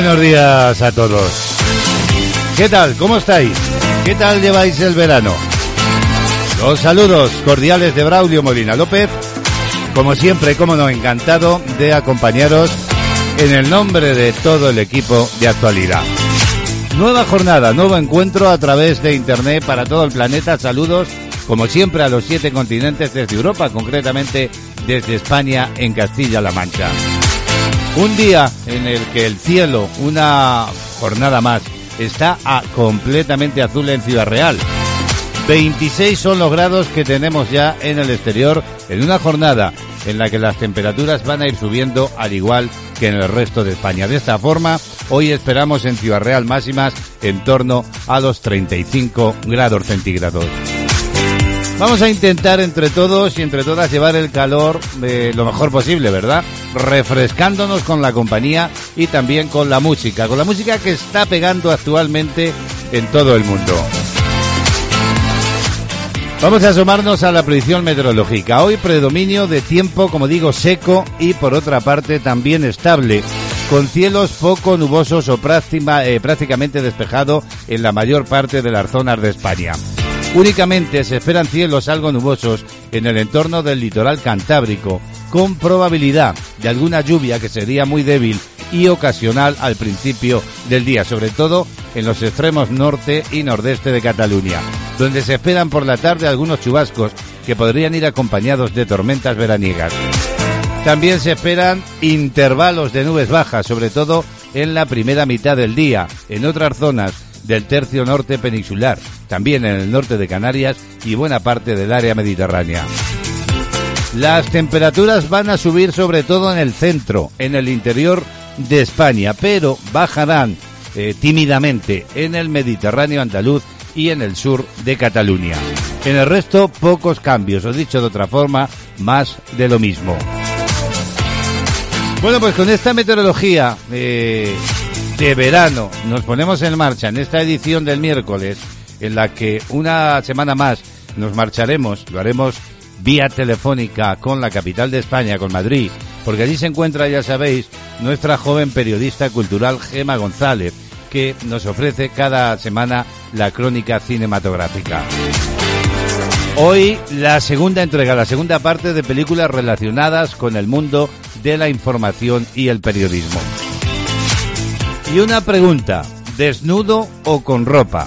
Buenos días a todos. ¿Qué tal? ¿Cómo estáis? ¿Qué tal lleváis el verano? Los saludos cordiales de Braulio Molina López. Como siempre, como no, encantado de acompañaros en el nombre de todo el equipo de actualidad. Nueva jornada, nuevo encuentro a través de Internet para todo el planeta. Saludos, como siempre, a los siete continentes desde Europa, concretamente desde España en Castilla-La Mancha. Un día en el que el cielo, una jornada más, está a- completamente azul en Ciudad Real. 26 son los grados que tenemos ya en el exterior en una jornada en la que las temperaturas van a ir subiendo al igual que en el resto de España. De esta forma, hoy esperamos en Ciudad Real máximas en torno a los 35 grados centígrados. Vamos a intentar entre todos y entre todas llevar el calor lo mejor posible, ¿verdad? Refrescándonos con la compañía y también con la música, con la música que está pegando actualmente en todo el mundo. Vamos a asomarnos a la predicción meteorológica. Hoy predominio de tiempo, como digo, seco y por otra parte también estable, con cielos poco nubosos o eh, prácticamente despejado en la mayor parte de las zonas de España. Únicamente se esperan cielos algo nubosos en el entorno del litoral cantábrico, con probabilidad de alguna lluvia que sería muy débil y ocasional al principio del día, sobre todo en los extremos norte y nordeste de Cataluña, donde se esperan por la tarde algunos chubascos que podrían ir acompañados de tormentas veraniegas. También se esperan intervalos de nubes bajas, sobre todo en la primera mitad del día. En otras zonas del tercio norte peninsular, también en el norte de Canarias y buena parte del área mediterránea. Las temperaturas van a subir sobre todo en el centro, en el interior de España, pero bajarán eh, tímidamente en el Mediterráneo andaluz y en el sur de Cataluña. En el resto, pocos cambios, o dicho de otra forma, más de lo mismo. Bueno, pues con esta meteorología eh, de verano nos ponemos en marcha en esta edición del miércoles, en la que una semana más nos marcharemos, lo haremos vía telefónica con la capital de España, con Madrid, porque allí se encuentra, ya sabéis, nuestra joven periodista cultural Gema González, que nos ofrece cada semana la crónica cinematográfica. Hoy la segunda entrega, la segunda parte de películas relacionadas con el mundo de la información y el periodismo. Y una pregunta, ¿desnudo o con ropa?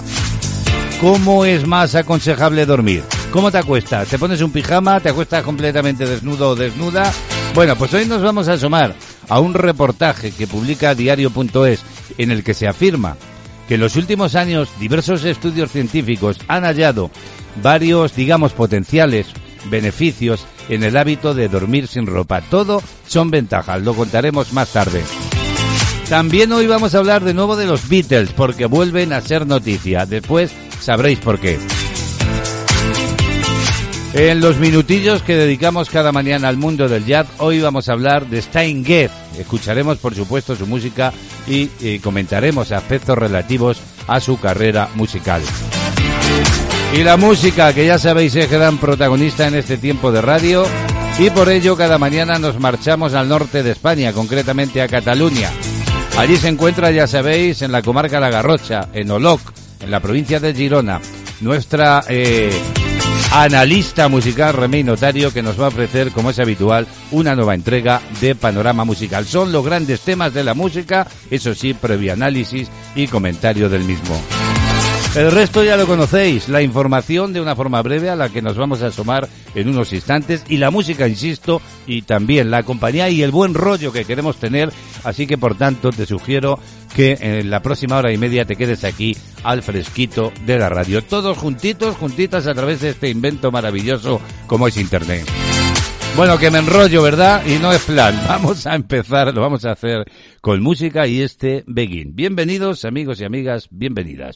¿Cómo es más aconsejable dormir? ¿Cómo te acuestas? ¿Te pones un pijama? ¿Te acuestas completamente desnudo o desnuda? Bueno, pues hoy nos vamos a asomar a un reportaje que publica diario.es en el que se afirma que en los últimos años diversos estudios científicos han hallado varios, digamos, potenciales beneficios en el hábito de dormir sin ropa. Todo son ventajas, lo contaremos más tarde. También hoy vamos a hablar de nuevo de los Beatles porque vuelven a ser noticia. Después sabréis por qué. En los minutillos que dedicamos cada mañana al mundo del jazz, hoy vamos a hablar de Stein Getz. Escucharemos, por supuesto, su música y, comentaremos aspectos relativos a su carrera musical. Y la música, que ya sabéis es gran protagonista en este tiempo de radio, y por ello cada mañana nos marchamos al norte de España, concretamente a Cataluña. Allí se encuentra, ya sabéis, en la comarca La Garrocha, en Oloc, en la provincia de Girona, nuestra eh, analista musical Remey Notario que nos va a ofrecer, como es habitual, una nueva entrega de Panorama Musical. Son los grandes temas de la música, eso sí, previo análisis y comentario del mismo. El resto ya lo conocéis, la información de una forma breve a la que nos vamos a asomar en unos instantes y la música, insisto, y también la compañía y el buen rollo que queremos tener, así que por tanto te sugiero que en la próxima hora y media te quedes aquí al fresquito de la radio, todos juntitos, juntitas a través de este invento maravilloso como es Internet. Bueno, que me enrollo, ¿verdad? Y no es plan. Vamos a empezar, lo vamos a hacer con música y este Begin. Bienvenidos, amigos y amigas, bienvenidas.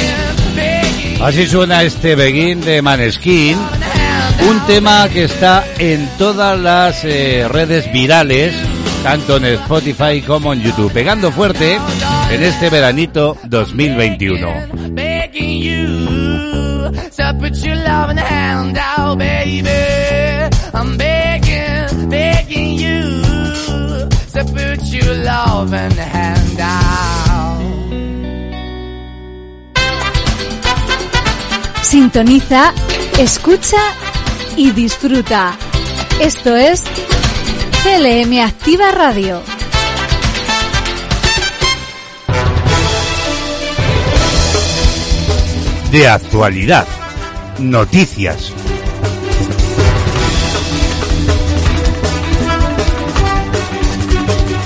Así suena este Begin de Maneskin, un tema que está en todas las eh, redes virales, tanto en Spotify como en YouTube, pegando fuerte en este veranito 2021. Sintoniza, escucha y disfruta. Esto es CLM Activa Radio. De actualidad, noticias.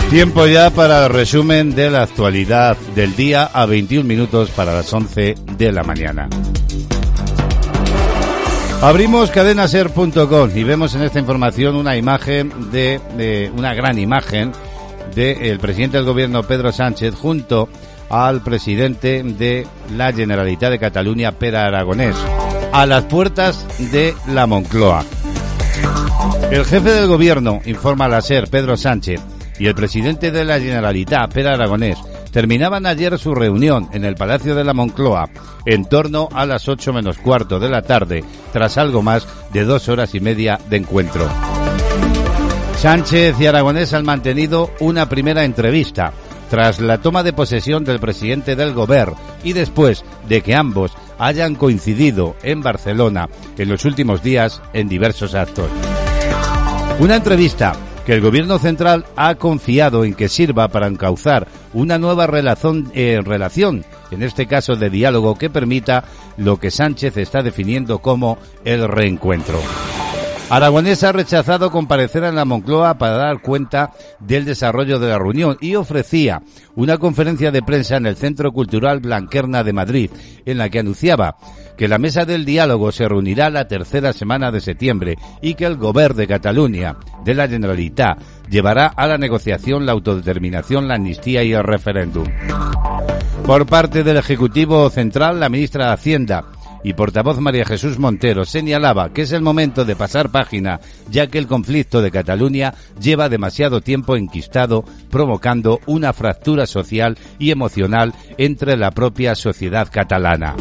Tiempo ya para el resumen de la actualidad del día a 21 minutos para las 11 de la mañana. Abrimos cadenaser.com y vemos en esta información una imagen de, una gran imagen del presidente del gobierno Pedro Sánchez junto al presidente de la Generalitat de Cataluña, Pere Aragonés, a las puertas de la Moncloa. El jefe del gobierno, informa la SER, Pedro Sánchez, y el presidente de la Generalitat, Pere Aragonés, terminaban ayer su reunión en el Palacio de la Moncloa en torno a las ocho menos cuarto de la tarde, tras algo más de dos horas y media de encuentro. Sánchez y Aragonés han mantenido una primera entrevista tras la toma de posesión del presidente del Gobierno y después de que ambos hayan coincidido en Barcelona en los últimos días en diversos actos. Una entrevista que el Gobierno central ha confiado en que sirva para encauzar una nueva relación, eh, relación, en este caso de diálogo, que permita lo que Sánchez está definiendo como el reencuentro. Aragonés ha rechazado comparecer en la Moncloa para dar cuenta del desarrollo de la reunión y ofrecía una conferencia de prensa en el Centro Cultural Blanquerna de Madrid, en la que anunciaba que la mesa del diálogo se reunirá la tercera semana de septiembre y que el Gobierno de Cataluña, de la Generalitat, llevará a la negociación la autodeterminación, la amnistía y el referéndum. Por parte del Ejecutivo Central, la ministra de Hacienda, y portavoz María Jesús Montero señalaba que es el momento de pasar página, ya que el conflicto de Cataluña lleva demasiado tiempo enquistado, provocando una fractura social y emocional entre la propia sociedad catalana.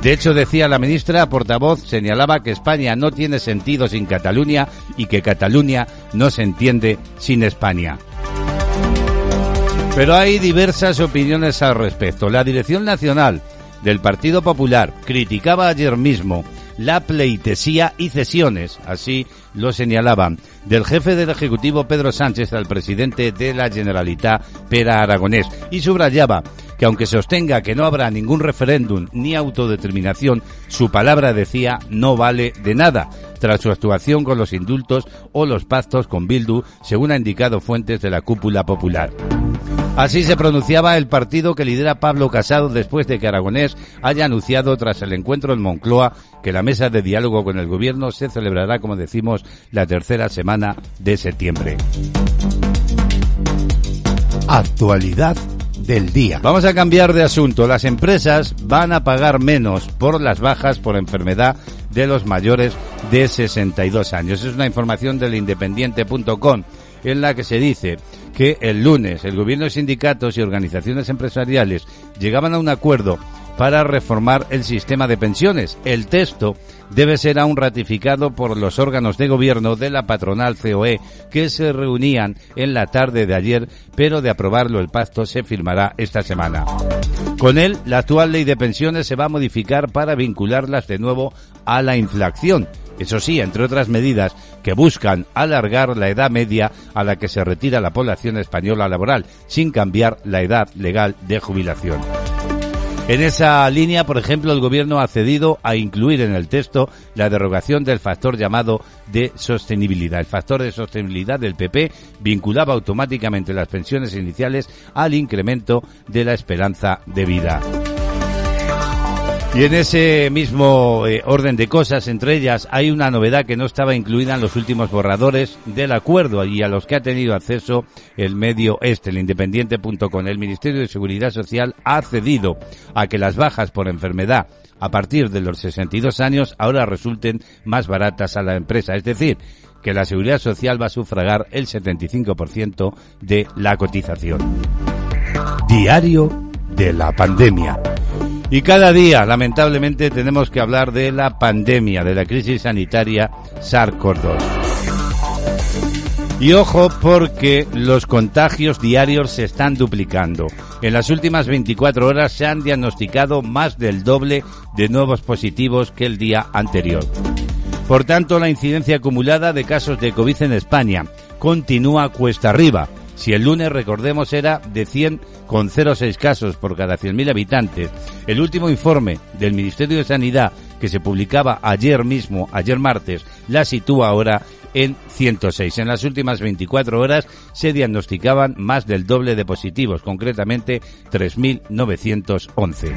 De hecho, decía la ministra portavoz, señalaba que España no tiene sentido sin Cataluña y que Cataluña no se entiende sin España. Pero hay diversas opiniones al respecto. La Dirección Nacional del Partido Popular. Criticaba ayer mismo la pleitesía y cesiones, así lo señalaban, del jefe del Ejecutivo Pedro Sánchez al presidente de la Generalitat, Pera Aragonés, y subrayaba que aunque sostenga que no habrá ningún referéndum ni autodeterminación, su palabra decía no vale de nada, tras su actuación con los indultos o los pactos con Bildu, según ha indicado fuentes de la cúpula popular. Así se pronunciaba el partido que lidera Pablo Casado después de que Aragonés haya anunciado tras el encuentro en Moncloa que la mesa de diálogo con el gobierno se celebrará, como decimos, la tercera semana de septiembre. Actualidad del día. Vamos a cambiar de asunto. Las empresas van a pagar menos por las bajas por enfermedad de los mayores de 62 años. Es una información del independiente.com en la que se dice que el lunes el gobierno, sindicatos y organizaciones empresariales llegaban a un acuerdo para reformar el sistema de pensiones. El texto debe ser aún ratificado por los órganos de gobierno de la patronal COE que se reunían en la tarde de ayer, pero de aprobarlo el pacto se firmará esta semana. Con él, la actual ley de pensiones se va a modificar para vincularlas de nuevo a la inflación. Eso sí, entre otras medidas que buscan alargar la edad media a la que se retira la población española laboral, sin cambiar la edad legal de jubilación. En esa línea, por ejemplo, el Gobierno ha cedido a incluir en el texto la derogación del factor llamado de sostenibilidad. El factor de sostenibilidad del PP vinculaba automáticamente las pensiones iniciales al incremento de la esperanza de vida. Y en ese mismo eh, orden de cosas, entre ellas, hay una novedad que no estaba incluida en los últimos borradores del acuerdo y a los que ha tenido acceso el medio este, el independiente.com. El Ministerio de Seguridad Social ha cedido a que las bajas por enfermedad a partir de los 62 años ahora resulten más baratas a la empresa. Es decir, que la Seguridad Social va a sufragar el 75% de la cotización. Diario de la pandemia. Y cada día, lamentablemente, tenemos que hablar de la pandemia, de la crisis sanitaria SARS-CoV-2. Y ojo porque los contagios diarios se están duplicando. En las últimas 24 horas se han diagnosticado más del doble de nuevos positivos que el día anterior. Por tanto, la incidencia acumulada de casos de COVID en España continúa cuesta arriba si el lunes, recordemos, era de 100,06 casos por cada 100.000 habitantes, el último informe del Ministerio de Sanidad que se publicaba ayer mismo, ayer martes, la sitúa ahora en 106. En las últimas 24 horas se diagnosticaban más del doble de positivos, concretamente 3.911.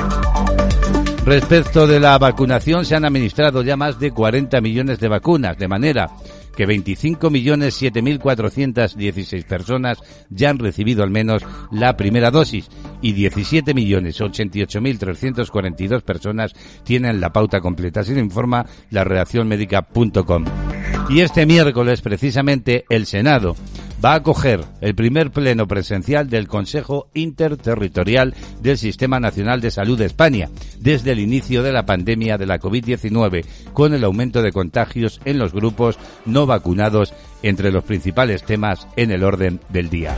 Respecto de la vacunación, se han administrado ya más de 40 millones de vacunas, de manera que 25.007.416 personas ya han recibido al menos la primera dosis y 17.088.342 personas tienen la pauta completa. Así lo informa la redacción médica.com. Y este miércoles, precisamente, el Senado va a acoger el primer pleno presencial del Consejo Interterritorial del Sistema Nacional de Salud de España desde el inicio de la pandemia de la COVID-19, con el aumento de contagios en los grupos no vacunados entre los principales temas en el orden del día.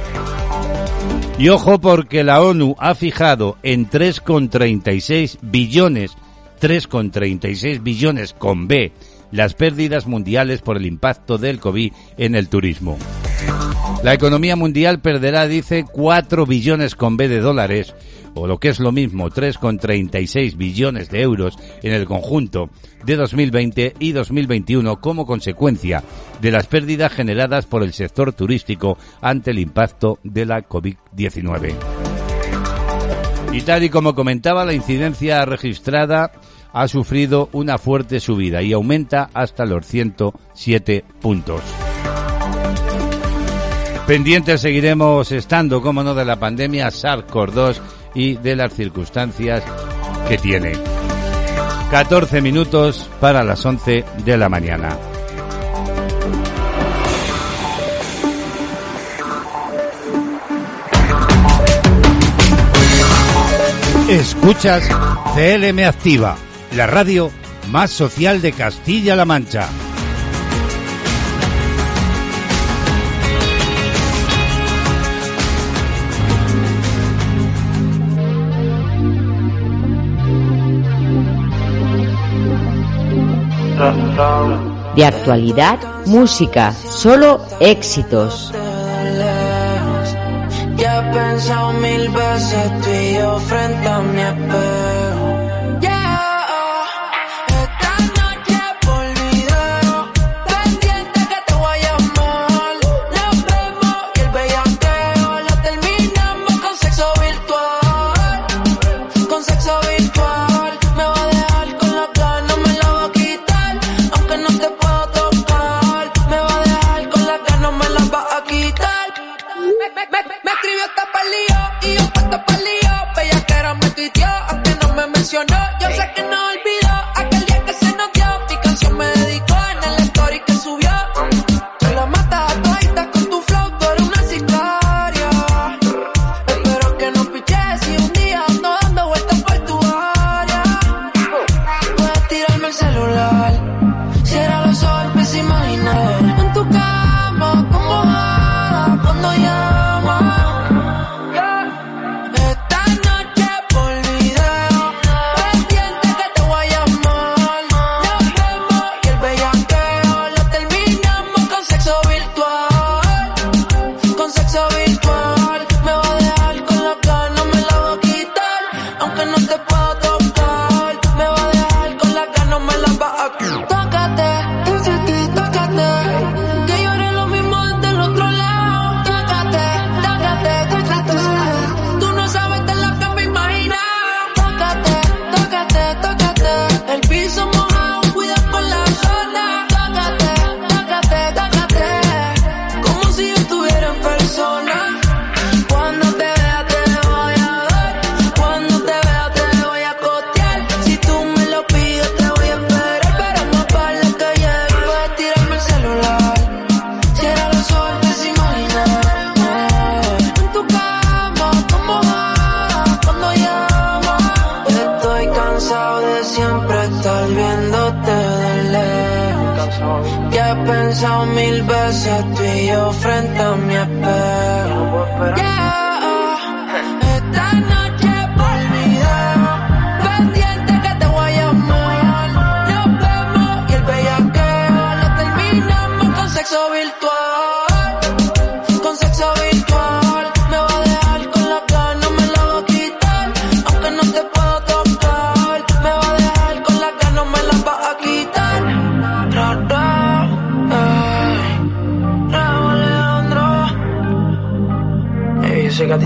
Y ojo porque la ONU ha fijado en 3,36 billones, 3,36 billones con B, las pérdidas mundiales por el impacto del COVID en el turismo. La economía mundial perderá, dice, 4 billones con B de dólares, o lo que es lo mismo, 3,36 billones de euros en el conjunto de 2020 y 2021 como consecuencia de las pérdidas generadas por el sector turístico ante el impacto de la COVID-19. Y tal y como comentaba, la incidencia registrada ha sufrido una fuerte subida y aumenta hasta los 107 puntos. Pendientes seguiremos estando, como no, de la pandemia SARS-CoV-2 y de las circunstancias que tiene. 14 minutos para las 11 de la mañana. Escuchas CLM Activa, la radio más social de Castilla-La Mancha. De actualidad, música, solo éxitos. Ya he pensado mil veces tú y yo frente a mi espejo.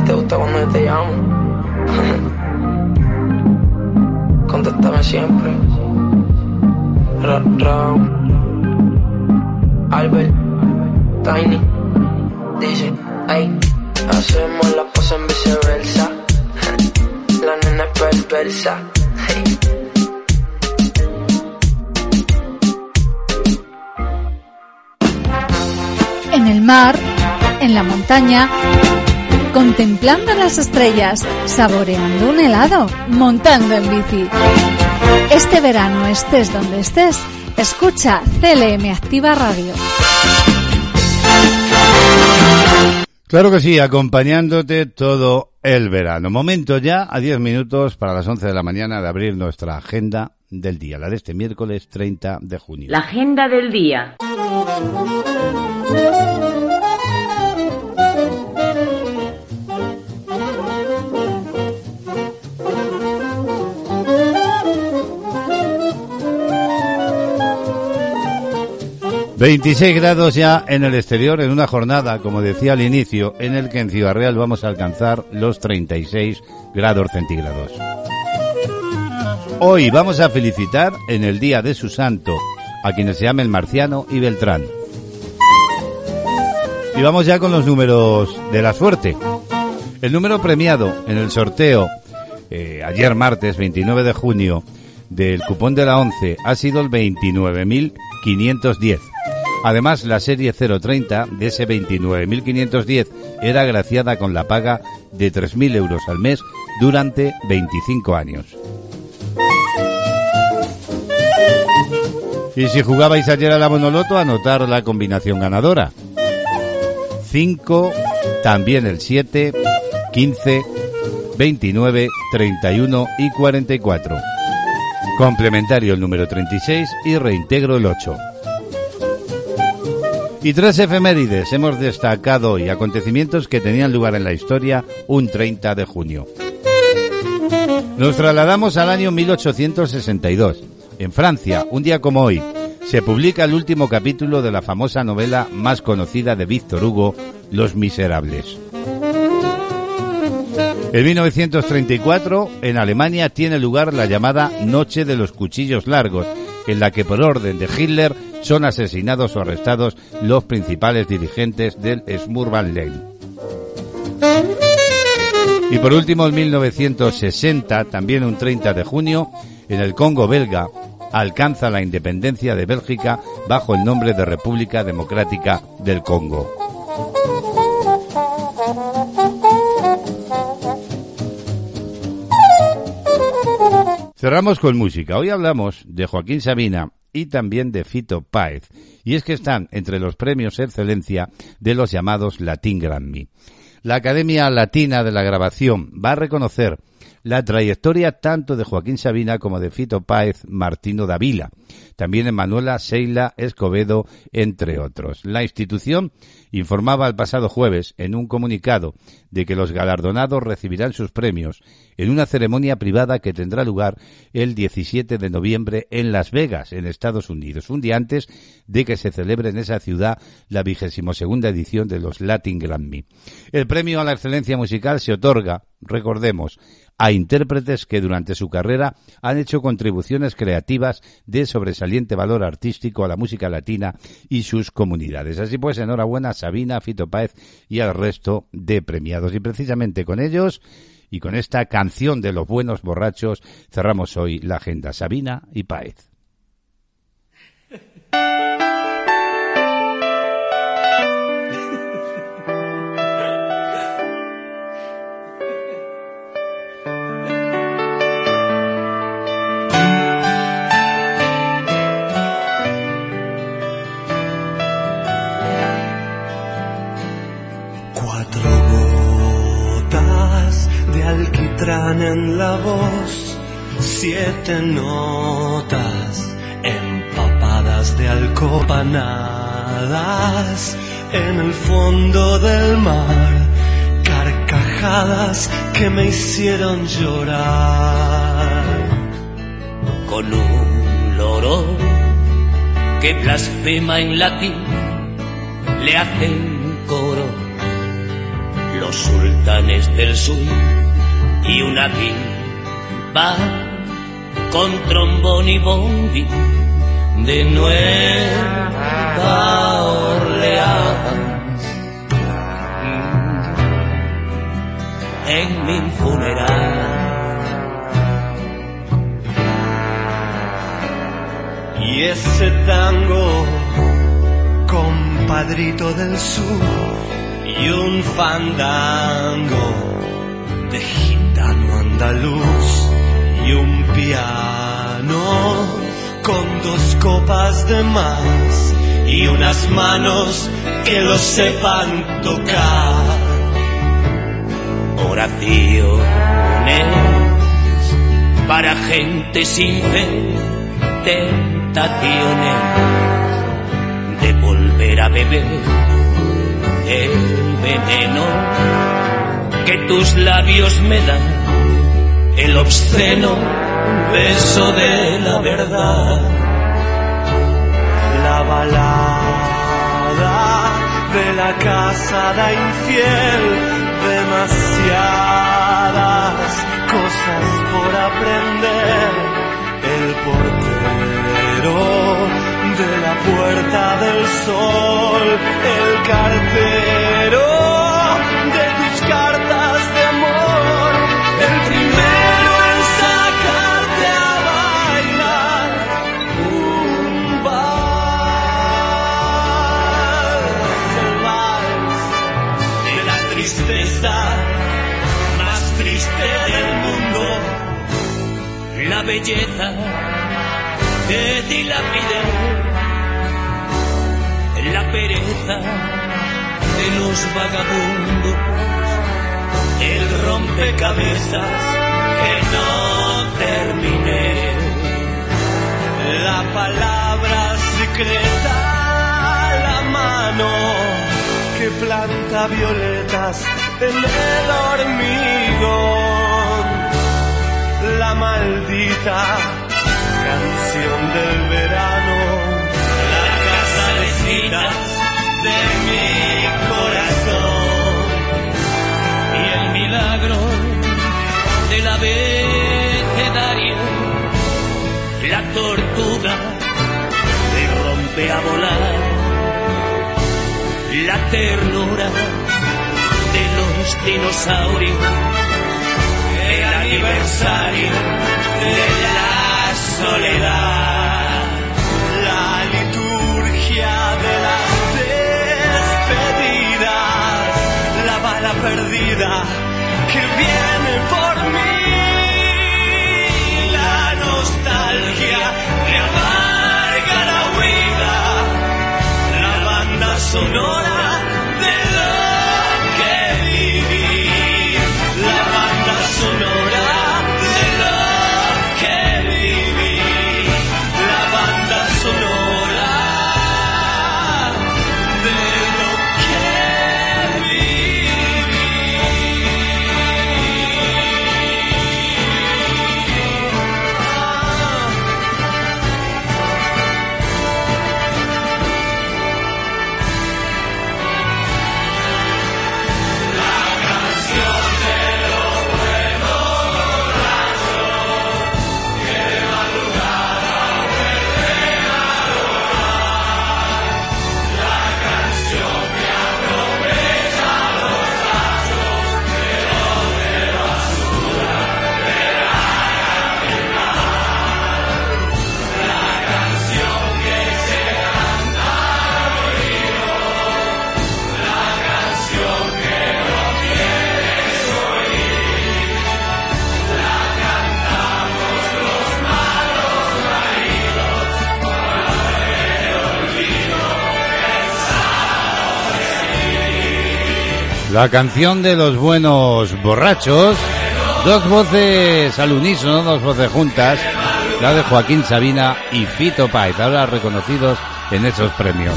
Te gusta cuando yo te llamo. Contéstame siempre. Ra, ra. Albert, Tiny, dice, ay, hacemos la pose en viceversa. La nena es perversa. Hey. En el mar, en la montaña, contemplando las estrellas, saboreando un helado, montando en bici. Este verano, estés donde estés, escucha CLM Activa Radio. Claro que sí, acompañándote todo el verano. Momento ya, a 10 minutos para las 11 de la mañana, de abrir nuestra agenda del día, la de este miércoles 30 de junio. La agenda del día. Veintiséis grados ya en el exterior en una jornada, como decía al inicio, en el que en Ciudad Real vamos a alcanzar los 36 grados centígrados. Hoy vamos a felicitar en el día de su santo a quienes se llamen Marciano y Beltrán. Y vamos ya con los números de la suerte. El número premiado en el sorteo eh, ayer martes 29 de junio del cupón de la 11 ha sido el 29.510. Además, la serie 030 de ese 29.510 era agraciada con la paga de 3.000 euros al mes durante 25 años. Y si jugabais ayer a la Monoloto, anotar la combinación ganadora. 5, también el 7, 15, 29, 31 y 44. Complementario el número 36 y reintegro el 8. Y tres efemérides hemos destacado hoy, acontecimientos que tenían lugar en la historia un 30 de junio. Nos trasladamos al año 1862. En Francia, un día como hoy, se publica el último capítulo de la famosa novela más conocida de Víctor Hugo, Los Miserables. En 1934, en Alemania, tiene lugar la llamada Noche de los Cuchillos Largos, en la que por orden de Hitler son asesinados o arrestados los principales dirigentes del Smurbanlein. Y por último, en 1960, también un 30 de junio, en el Congo belga, alcanza la independencia de Bélgica bajo el nombre de República Democrática del Congo. Cerramos con música. Hoy hablamos de Joaquín Sabina y también de Fito Páez. Y es que están entre los premios excelencia de los llamados Latin Grammy. La Academia Latina de la Grabación va a reconocer la trayectoria tanto de Joaquín Sabina como de Fito Páez Martino Davila, también Emanuela Seila Escobedo, entre otros. La institución informaba el pasado jueves en un comunicado de que los galardonados recibirán sus premios en una ceremonia privada que tendrá lugar el 17 de noviembre en Las Vegas, en Estados Unidos, un día antes de que se celebre en esa ciudad la vigésimo segunda edición de los Latin Grammy. El premio a la excelencia musical se otorga, recordemos, a intérpretes que durante su carrera han hecho contribuciones creativas de sobresaliente valor artístico a la música latina y sus comunidades. Así pues, enhorabuena Sabina, Fito Páez y al resto de premiados. Y precisamente con ellos y con esta canción de los buenos borrachos cerramos hoy la agenda. Sabina y Páez. alquitrán en la voz, siete notas empapadas de alcopanadas en el fondo del mar, carcajadas que me hicieron llorar. con un loro que blasfema en latín, le hacen coro los sultanes del sur y una va con trombón y bondi de Nueva Orleans. En mi funeral. Y ese tango, compadrito del sur, y un fandango de gitano andaluz, y un piano con dos copas de más, y unas manos que lo sepan tocar. Oraciones para gente sin fe, tentaciones de volver a beber el veneno que tus labios me dan, el obsceno beso de la verdad. La balada de la casada infiel, demasiadas cosas por aprender. El portero de la puerta del sol, el cartero de tus cartas tristeza más triste del mundo, la belleza que dilapide, la pereza de los vagabundos, el rompecabezas que no terminé, la palabra secreta, la mano que planta violetas en el hormigón, la maldita canción del verano, la casa de citas de mi corazón. Y el milagro del abecedario, la tortuga que rompe a volar, la ternura de los el aniversario de la soledad, la liturgia de las despedidas, la bala perdida que viene por mí, la nostalgia que amarga la huida, la banda sonora La canción de los buenos borrachos, dos voces al unísono, dos voces juntas, la de Joaquín Sabina y Fito Páez, ahora reconocidos en esos premios.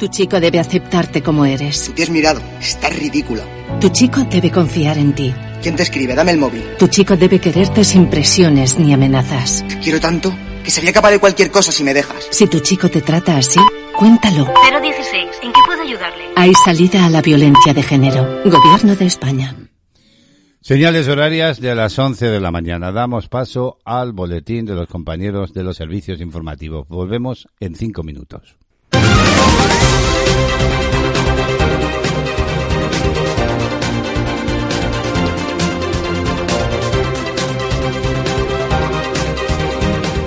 Tu chico debe aceptarte como eres. Tú te has mirado. Estás ridícula. Tu chico debe confiar en ti. ¿Quién te escribe? Dame el móvil. Tu chico debe quererte sin presiones ni amenazas. Te quiero tanto que sería capaz de cualquier cosa si me dejas. Si tu chico te trata así, cuéntalo. 016. ¿En qué puedo ayudarle? Hay salida a la violencia de género. Gobierno de España. Señales horarias de las 11 de la mañana. Damos paso al boletín de los compañeros de los servicios informativos. Volvemos en cinco minutos.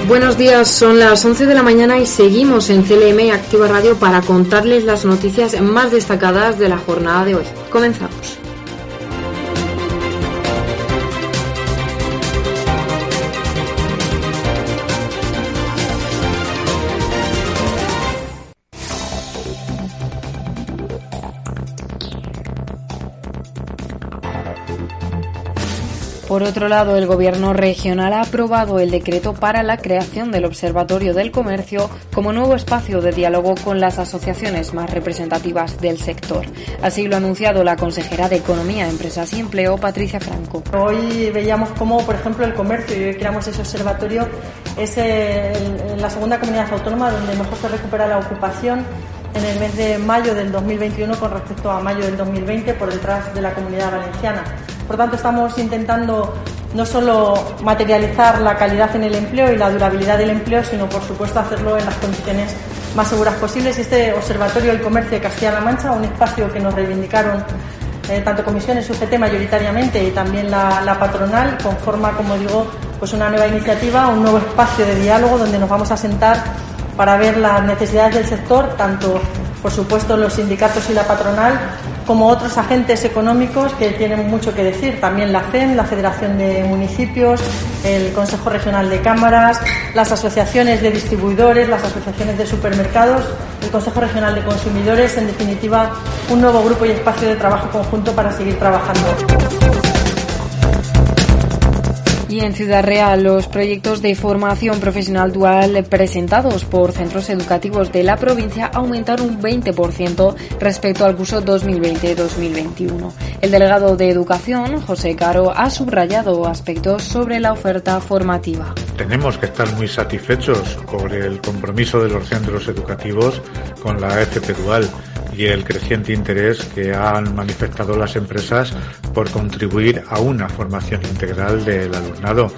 Buenos días, son las 11 de la mañana y seguimos en CLM Activa Radio para contarles las noticias más destacadas de la jornada de hoy. Comenzamos. Por otro lado, el Gobierno regional ha aprobado el decreto para la creación del Observatorio del Comercio como nuevo espacio de diálogo con las asociaciones más representativas del sector. Así lo ha anunciado la consejera de Economía, Empresas y Empleo, Patricia Franco. Hoy veíamos cómo, por ejemplo, el comercio, y hoy creamos ese observatorio, es el- la segunda comunidad autónoma donde mejor se recupera la ocupación en el mes de mayo del 2021 con respecto a mayo del 2020 por detrás de la comunidad valenciana. Por tanto, estamos intentando no solo materializar la calidad en el empleo y la durabilidad del empleo, sino por supuesto hacerlo en las condiciones más seguras posibles. Este Observatorio del Comercio de Castilla-La Mancha, un espacio que nos reivindicaron eh, tanto comisiones UGT mayoritariamente y también la, la patronal, conforma, como digo, pues una nueva iniciativa, un nuevo espacio de diálogo donde nos vamos a sentar para ver las necesidades del sector, tanto por supuesto los sindicatos y la patronal, como otros agentes económicos que tienen mucho que decir, también la FEM, la Federación de Municipios, el Consejo Regional de Cámaras, las asociaciones de distribuidores, las asociaciones de supermercados, el Consejo Regional de Consumidores, en definitiva, un nuevo grupo y espacio de trabajo conjunto para seguir trabajando. Y en Ciudad Real, los proyectos de formación profesional dual presentados por centros educativos de la provincia aumentaron un 20% respecto al curso 2020-2021. El delegado de Educación, José Caro, ha subrayado aspectos sobre la oferta formativa. Tenemos que estar muy satisfechos por el compromiso de los centros educativos con la FP Dual y el creciente interés que han manifestado las empresas por contribuir a una formación integral del alumnado.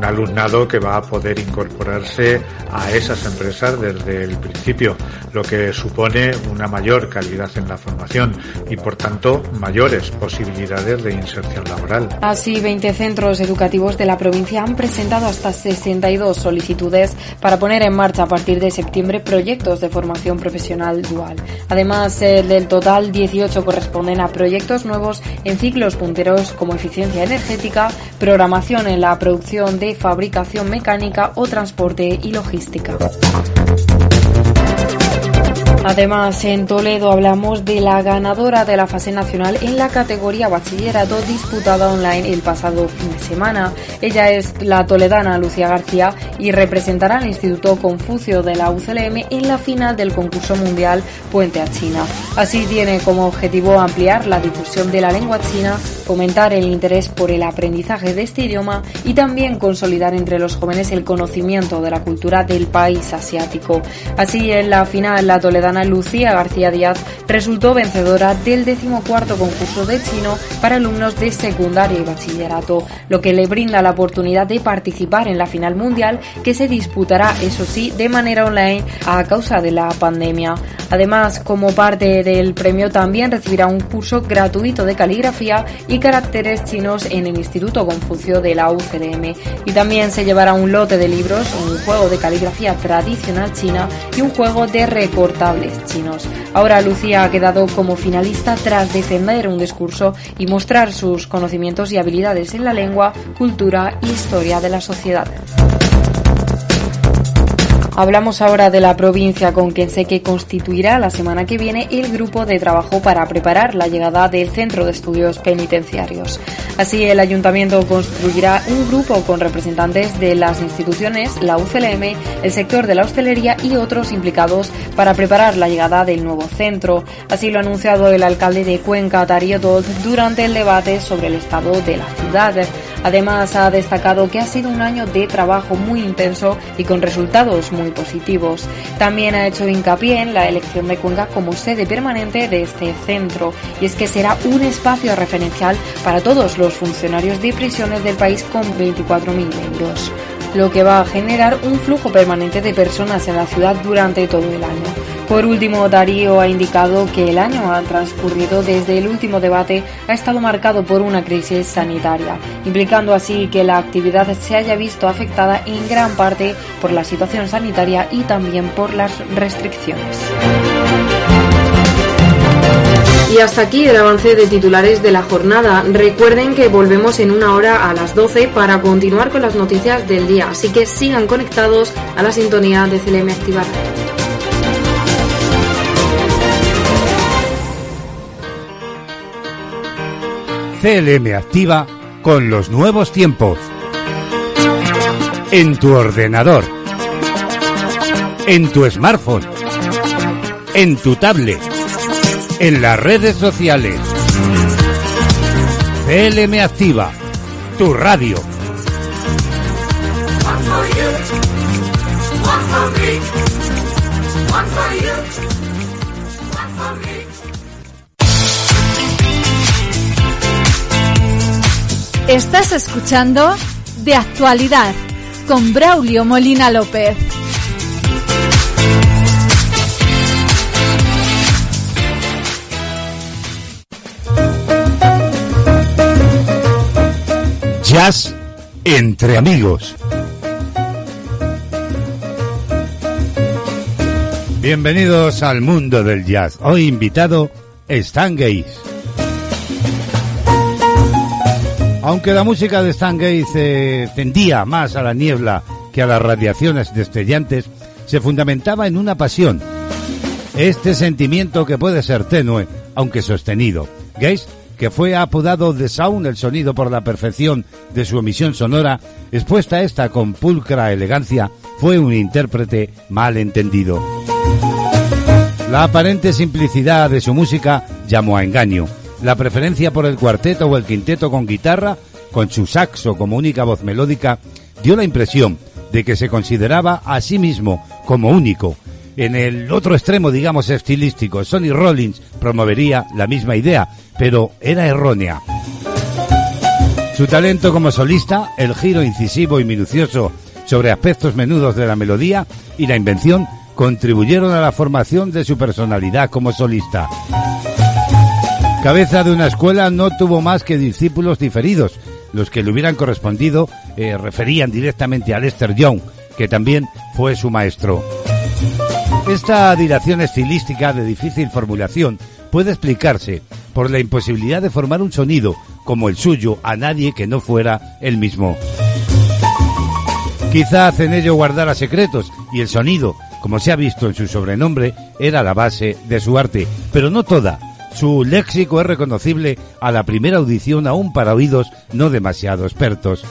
Un alumnado que va a poder incorporarse a esas empresas desde el principio, lo que supone una mayor calidad en la formación y, por tanto, mayores posibilidades de inserción laboral. Así, 20 centros educativos de la provincia han presentado hasta 62 solicitudes para poner en marcha a partir de septiembre proyectos de formación profesional dual. Además, eh, del total, 18 corresponden a proyectos nuevos en ciclos punteros como eficiencia energética, programación en la producción de fabricación mecánica o transporte y logística. Además, en Toledo hablamos de la ganadora de la fase nacional en la categoría bachillerato disputada online el pasado fin de semana. Ella es la toledana Lucía García y representará al Instituto Confucio de la UCLM en la final del concurso mundial Puente a China. Así tiene como objetivo ampliar la difusión de la lengua china, fomentar el interés por el aprendizaje de este idioma y también consolidar entre los jóvenes el conocimiento de la cultura del país asiático. Así, en la final, la toledana Lucía García Díaz resultó vencedora del decimocuarto concurso de chino para alumnos de secundaria y bachillerato, lo que le brinda la oportunidad de participar en la final mundial que se disputará, eso sí, de manera online a causa de la pandemia. Además, como parte del premio también recibirá un curso gratuito de caligrafía y caracteres chinos en el Instituto Confucio de la UCLM. Y también se llevará un lote de libros, un juego de caligrafía tradicional china y un juego de chinos. Ahora Lucía ha quedado como finalista tras defender un discurso y mostrar sus conocimientos y habilidades en la lengua, cultura y historia de la sociedad. Hablamos ahora de la provincia con quien sé que constituirá la semana que viene el grupo de trabajo para preparar la llegada del Centro de Estudios Penitenciarios. Así, el ayuntamiento construirá un grupo con representantes de las instituciones, la UCLM, el sector de la hostelería y otros implicados para preparar la llegada del nuevo centro. Así lo ha anunciado el alcalde de Cuenca, Darío Dodd, durante el debate sobre el estado de la ciudad. Además, ha destacado que ha sido un año de trabajo muy intenso y con resultados muy positivos. También ha hecho hincapié en la elección de Cuenca como sede permanente de este centro, y es que será un espacio referencial para todos los funcionarios de prisiones del país con 24.000 euros lo que va a generar un flujo permanente de personas en la ciudad durante todo el año. Por último, Darío ha indicado que el año ha transcurrido desde el último debate ha estado marcado por una crisis sanitaria, implicando así que la actividad se haya visto afectada en gran parte por la situación sanitaria y también por las restricciones. Y hasta aquí el avance de titulares de la jornada. Recuerden que volvemos en una hora a las 12 para continuar con las noticias del día, así que sigan conectados a la sintonía de CLM Activar. CLM activa con los nuevos tiempos. En tu ordenador. En tu smartphone. En tu tablet. En las redes sociales. CLM activa. Tu radio. Estás escuchando De Actualidad con Braulio Molina López. Jazz entre amigos. Bienvenidos al mundo del jazz. Hoy invitado Stan Gaze. Aunque la música de Stan Gaze tendía más a la niebla que a las radiaciones destellantes, se fundamentaba en una pasión. Este sentimiento que puede ser tenue, aunque sostenido. Gaze que fue apodado The Sound, el sonido por la perfección de su emisión sonora, expuesta esta con pulcra elegancia, fue un intérprete mal entendido. La aparente simplicidad de su música llamó a engaño. La preferencia por el cuarteto o el quinteto con guitarra, con su saxo como única voz melódica, dio la impresión de que se consideraba a sí mismo como único. En el otro extremo, digamos, estilístico, Sonny Rollins promovería la misma idea, pero era errónea. Su talento como solista, el giro incisivo y minucioso sobre aspectos menudos de la melodía y la invención contribuyeron a la formación de su personalidad como solista. Cabeza de una escuela no tuvo más que discípulos diferidos. Los que le hubieran correspondido eh, referían directamente a Lester Young, que también fue su maestro. Esta dilación estilística de difícil formulación puede explicarse por la imposibilidad de formar un sonido como el suyo a nadie que no fuera el mismo. Quizá en ello guardara secretos y el sonido, como se ha visto en su sobrenombre, era la base de su arte, pero no toda. Su léxico es reconocible a la primera audición aún para oídos no demasiado expertos.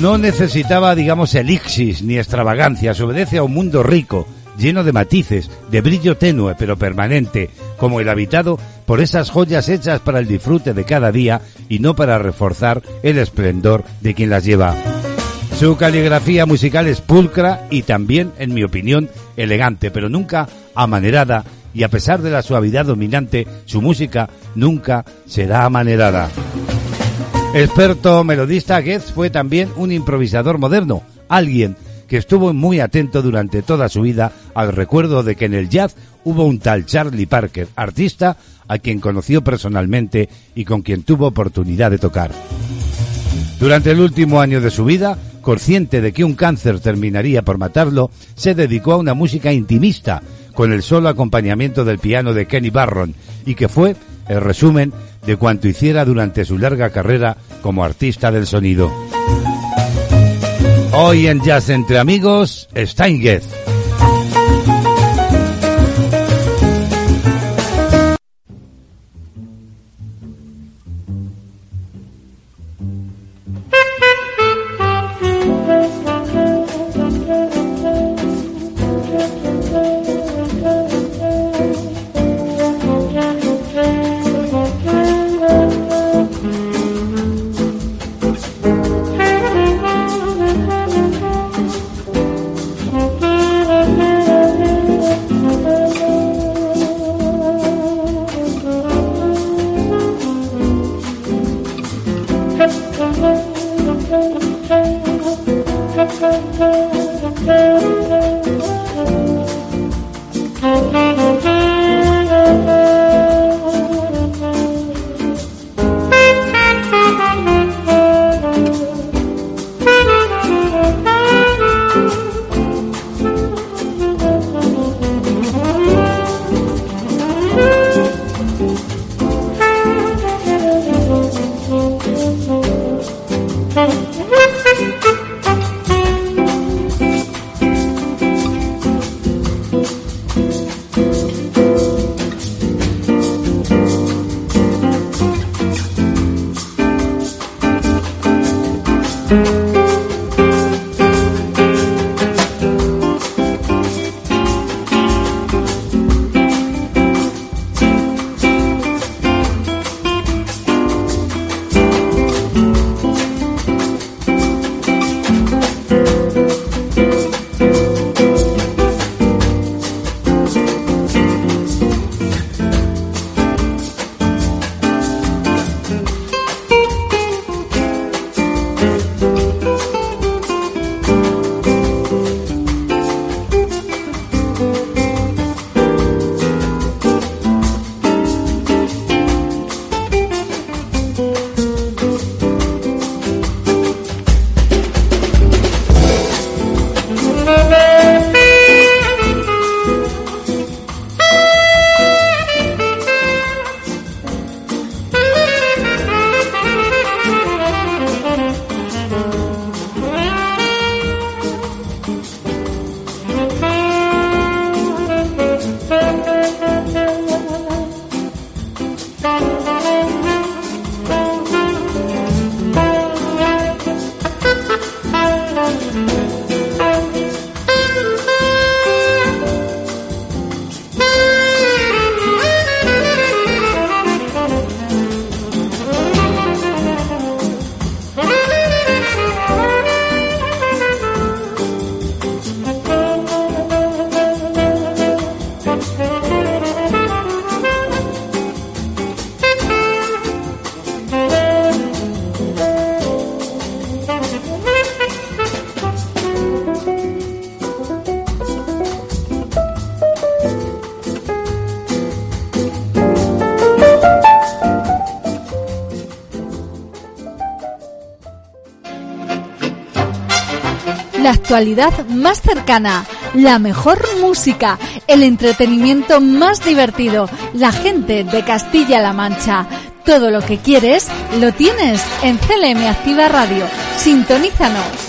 No necesitaba, digamos, elixis ni extravagancia, se obedece a un mundo rico, lleno de matices, de brillo tenue pero permanente, como el habitado por esas joyas hechas para el disfrute de cada día y no para reforzar el esplendor de quien las lleva. Su caligrafía musical es pulcra y también, en mi opinión, elegante, pero nunca amanerada, y a pesar de la suavidad dominante, su música nunca será amanerada. Experto melodista, Goetz fue también un improvisador moderno, alguien que estuvo muy atento durante toda su vida al recuerdo de que en el jazz hubo un tal Charlie Parker, artista a quien conoció personalmente y con quien tuvo oportunidad de tocar. Durante el último año de su vida, consciente de que un cáncer terminaría por matarlo, se dedicó a una música intimista, con el solo acompañamiento del piano de Kenny Barron, y que fue, en resumen, de cuanto hiciera durante su larga carrera como artista del sonido. Hoy en Jazz entre amigos, Steingez. Más cercana, la mejor música, el entretenimiento más divertido, la gente de Castilla-La Mancha. Todo lo que quieres lo tienes en CLM Activa Radio. Sintonízanos.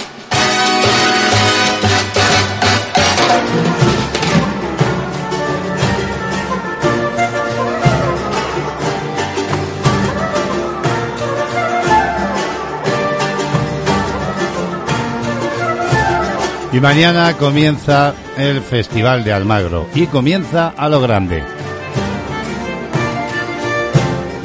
Y mañana comienza el Festival de Almagro y comienza a lo grande.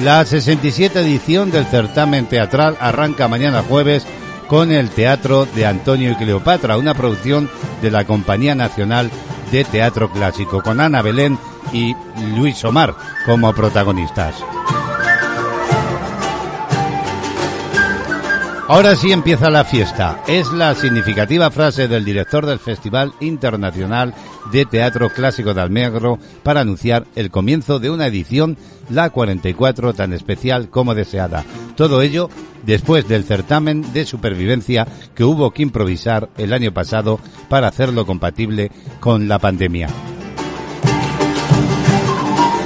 La 67 edición del certamen teatral arranca mañana jueves con el Teatro de Antonio y Cleopatra, una producción de la Compañía Nacional de Teatro Clásico, con Ana Belén y Luis Omar como protagonistas. Ahora sí empieza la fiesta. Es la significativa frase del director del Festival Internacional de Teatro Clásico de Almagro para anunciar el comienzo de una edición, la 44, tan especial como deseada. Todo ello después del certamen de supervivencia que hubo que improvisar el año pasado para hacerlo compatible con la pandemia.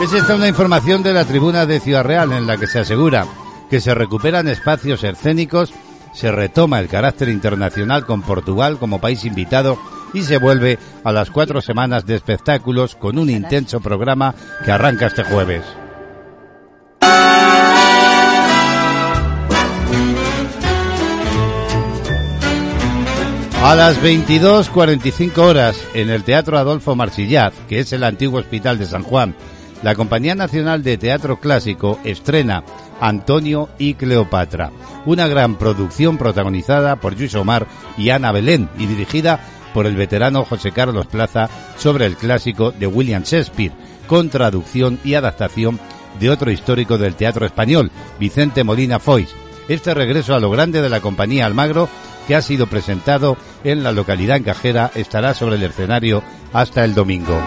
Es esta una información de la tribuna de Ciudad Real en la que se asegura que se recuperan espacios escénicos, se retoma el carácter internacional con Portugal como país invitado y se vuelve a las cuatro semanas de espectáculos con un intenso programa que arranca este jueves. A las 22.45 horas en el Teatro Adolfo Marsillaz, que es el antiguo Hospital de San Juan, la Compañía Nacional de Teatro Clásico estrena Antonio y Cleopatra, una gran producción protagonizada por Luis Omar y Ana Belén y dirigida por el veterano José Carlos Plaza sobre el clásico de William Shakespeare, con traducción y adaptación de otro histórico del teatro español, Vicente Molina Foix. Este regreso a lo grande de la compañía Almagro, que ha sido presentado en la localidad encajera, estará sobre el escenario hasta el domingo.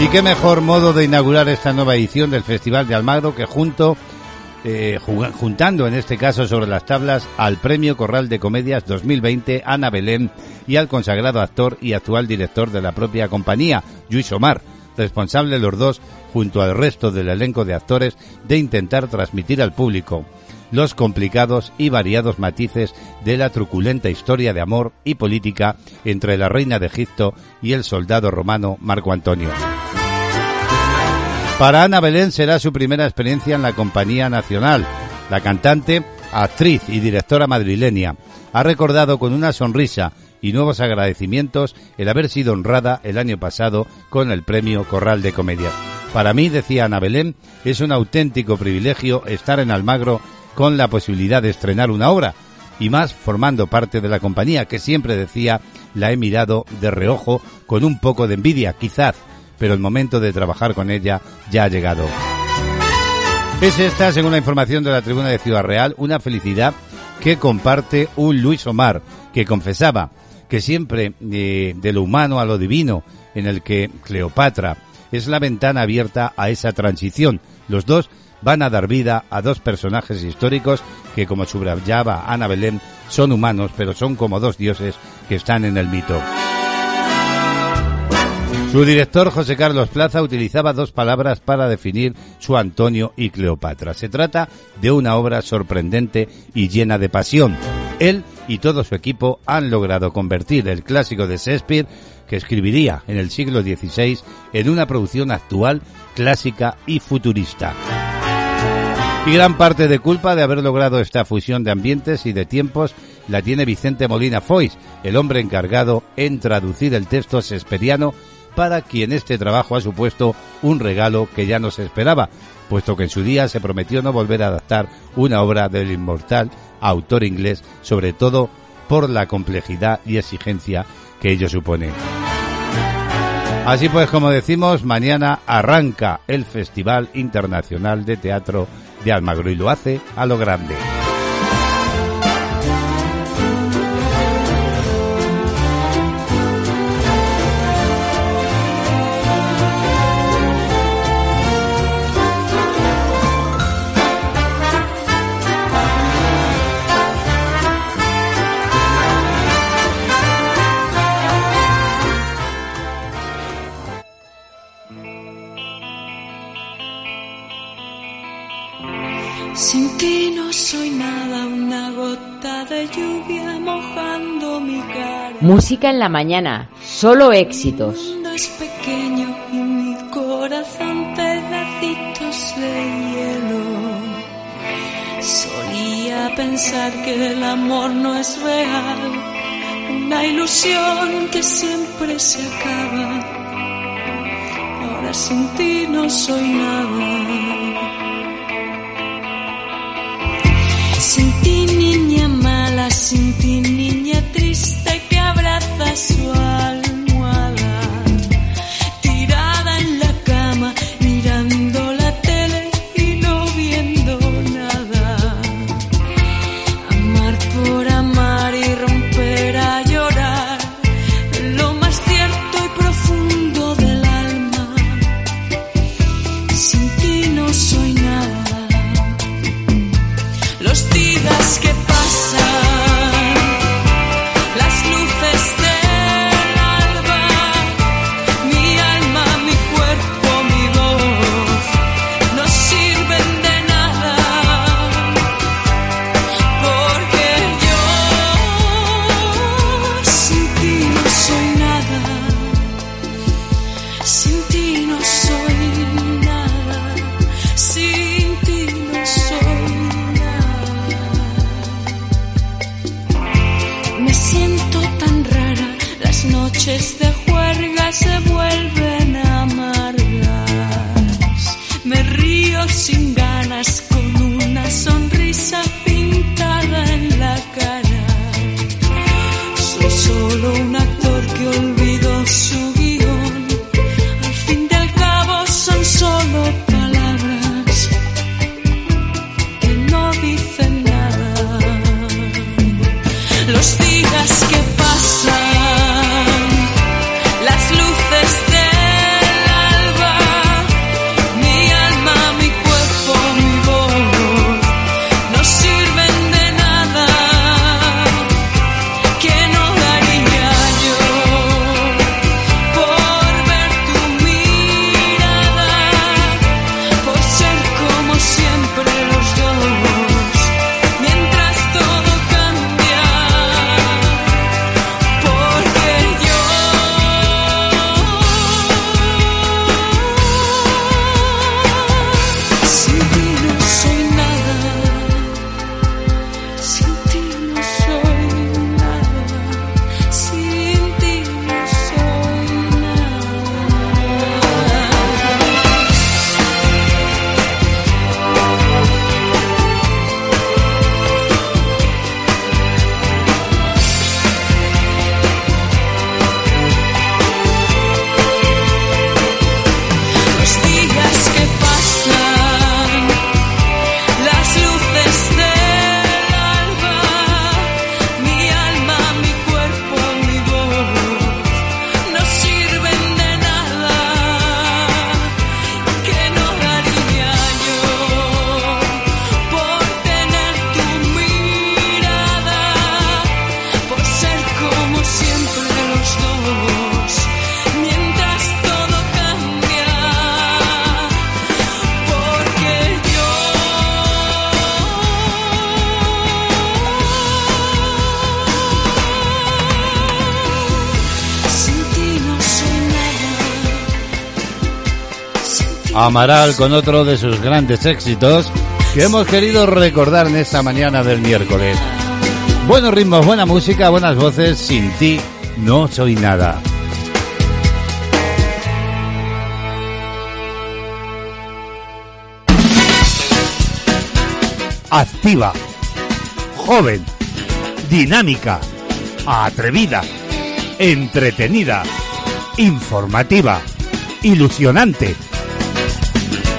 Y qué mejor modo de inaugurar esta nueva edición del Festival de Almagro que junto eh, juntando en este caso sobre las tablas al Premio Corral de Comedias 2020 Ana Belén y al consagrado actor y actual director de la propia compañía, Luis Omar, responsable los dos, junto al resto del elenco de actores, de intentar transmitir al público los complicados y variados matices de la truculenta historia de amor y política entre la reina de Egipto y el soldado romano Marco Antonio. Para Ana Belén será su primera experiencia en la Compañía Nacional. La cantante, actriz y directora madrileña ha recordado con una sonrisa y nuevos agradecimientos el haber sido honrada el año pasado con el premio Corral de Comedias. Para mí, decía Ana Belén, es un auténtico privilegio estar en Almagro con la posibilidad de estrenar una obra y más formando parte de la compañía que siempre decía la he mirado de reojo con un poco de envidia, quizás, pero el momento de trabajar con ella ya ha llegado. Es esta, según la información de la tribuna de Ciudad Real, una felicidad que comparte un Luis Omar, que confesaba que siempre eh, de lo humano a lo divino, en el que Cleopatra es la ventana abierta a esa transición. Los dos van a dar vida a dos personajes históricos que, como subrayaba Ana Belén, son humanos, pero son como dos dioses que están en el mito. Su director, José Carlos Plaza, utilizaba dos palabras para definir su Antonio y Cleopatra. Se trata de una obra sorprendente y llena de pasión. Él y todo su equipo han logrado convertir el clásico de Shakespeare, que escribiría en el siglo XVI, en una producción actual, clásica y futurista. Y gran parte de culpa de haber logrado esta fusión de ambientes y de tiempos la tiene Vicente Molina Foix, el hombre encargado en traducir el texto shakespeariano para quien este trabajo ha supuesto un regalo que ya no se esperaba, puesto que en su día se prometió no volver a adaptar una obra del inmortal autor inglés, sobre todo por la complejidad y exigencia que ello supone. Así pues, como decimos, mañana arranca el Festival Internacional de Teatro de Almagro y lo hace a lo grande. En la mañana, solo éxitos. El mundo es pequeño y mi corazón pedacitos de hielo. Solía pensar que el amor no es real, una ilusión que siempre se acaba. Ahora sin ti no soy nada. Amaral con otro de sus grandes éxitos que hemos querido recordar en esta mañana del miércoles. Buenos ritmos, buena música, buenas voces, sin ti no soy nada. Activa, joven, dinámica, atrevida, entretenida, informativa, ilusionante.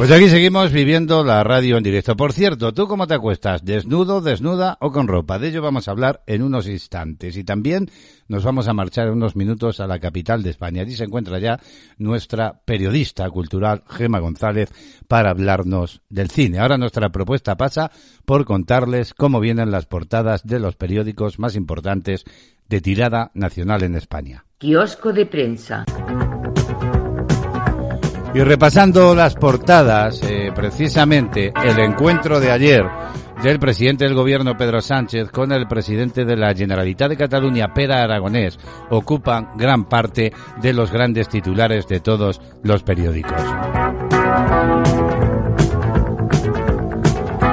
Pues aquí seguimos viviendo la radio en directo. Por cierto, ¿tú cómo te acuestas? ¿Desnudo, desnuda o con ropa? De ello vamos a hablar en unos instantes. Y también nos vamos a marchar en unos minutos a la capital de España. Allí se encuentra ya nuestra periodista cultural, Gema González, para hablarnos del cine. Ahora nuestra propuesta pasa por contarles cómo vienen las portadas de los periódicos más importantes de tirada nacional en España. Kiosco de prensa. Y repasando las portadas, eh, precisamente el encuentro de ayer del presidente del gobierno Pedro Sánchez con el presidente de la Generalitat de Cataluña, Pera Aragonés, ocupan gran parte de los grandes titulares de todos los periódicos.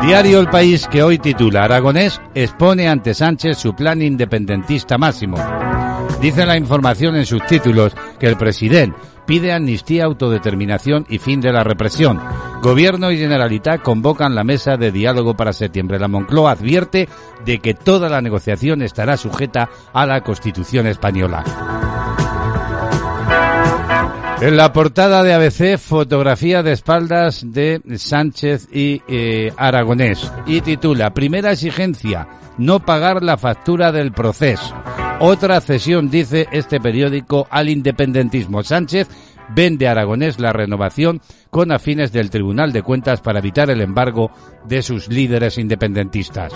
Diario El País que hoy titula Aragonés expone ante Sánchez su plan independentista máximo. Dice la información en sus títulos que el presidente pide amnistía, autodeterminación y fin de la represión. Gobierno y Generalitat convocan la mesa de diálogo para septiembre. La Moncloa advierte de que toda la negociación estará sujeta a la Constitución española. En la portada de ABC, fotografía de espaldas de Sánchez y eh, Aragonés. Y titula, primera exigencia, no pagar la factura del proceso. Otra cesión, dice este periódico, al independentismo. Sánchez vende a Aragonés la renovación con afines del Tribunal de Cuentas para evitar el embargo de sus líderes independentistas.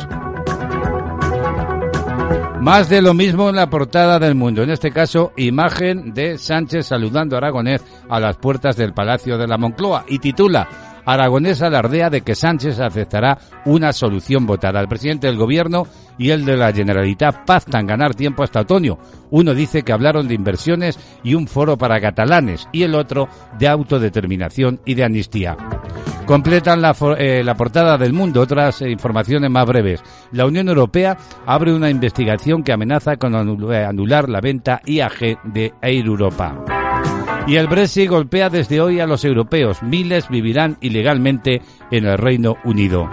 Más de lo mismo en la portada del mundo. En este caso, imagen de Sánchez saludando a Aragonés a las puertas del Palacio de la Moncloa y titula Aragonés alardea de que Sánchez aceptará una solución votada. El presidente del gobierno y el de la Generalitat pactan ganar tiempo hasta otoño. Uno dice que hablaron de inversiones y un foro para catalanes y el otro de autodeterminación y de amnistía. Completan la, eh, portada del mundo otras eh, informaciones más breves. La Unión Europea abre una investigación que amenaza con eh, anular la venta IAG de Air Europa. Y el Brexit golpea desde hoy a los europeos. Miles vivirán ilegalmente en el Reino Unido.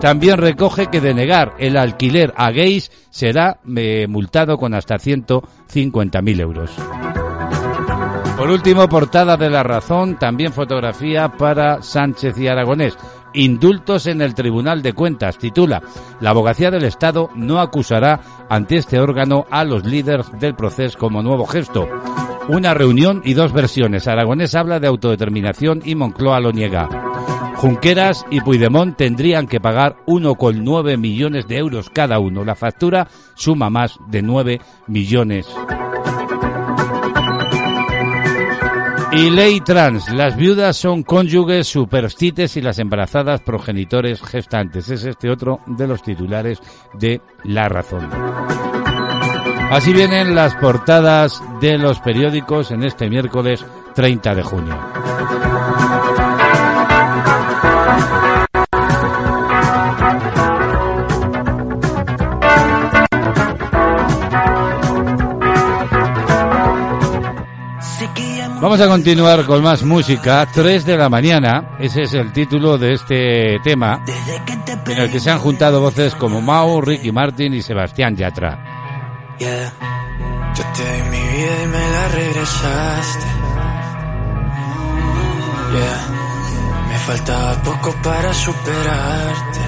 También recoge que denegar el alquiler a gays será eh, multado con hasta 150.000 euros. Por último, portada de La Razón, también fotografía para Sánchez y Aragonés. Indultos en el Tribunal de Cuentas. Titula, la abogacía del Estado no acusará ante este órgano a los líderes del proceso como nuevo gesto. Una reunión y dos versiones. Aragonés habla de autodeterminación y Moncloa lo niega. Junqueras y Puigdemont tendrían que pagar 1,9 millones de euros cada uno. La factura suma más de 9 millones. Y ley trans. Las viudas son cónyuges superstites y las embarazadas progenitores gestantes. Es este otro de los titulares de La Razón. Así vienen las portadas de los periódicos en este miércoles 30 de junio. Vamos a continuar con más música. 3 de la mañana, ese es el título de este tema, en el que se han juntado voces como Mau, Ricky Martin y Sebastián Yatra. Yeah. Yo te di mi vida y me la regresaste. Yeah. Me faltaba poco para superarte.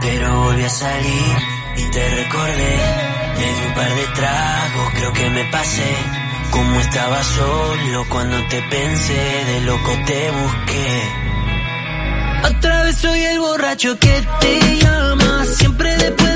Pero volví a salir y te recordé. Me di un par de tragos, creo que me pasé. Como estaba solo cuando te pensé, de loco te busqué. Otra vez soy el borracho que te llama, siempre después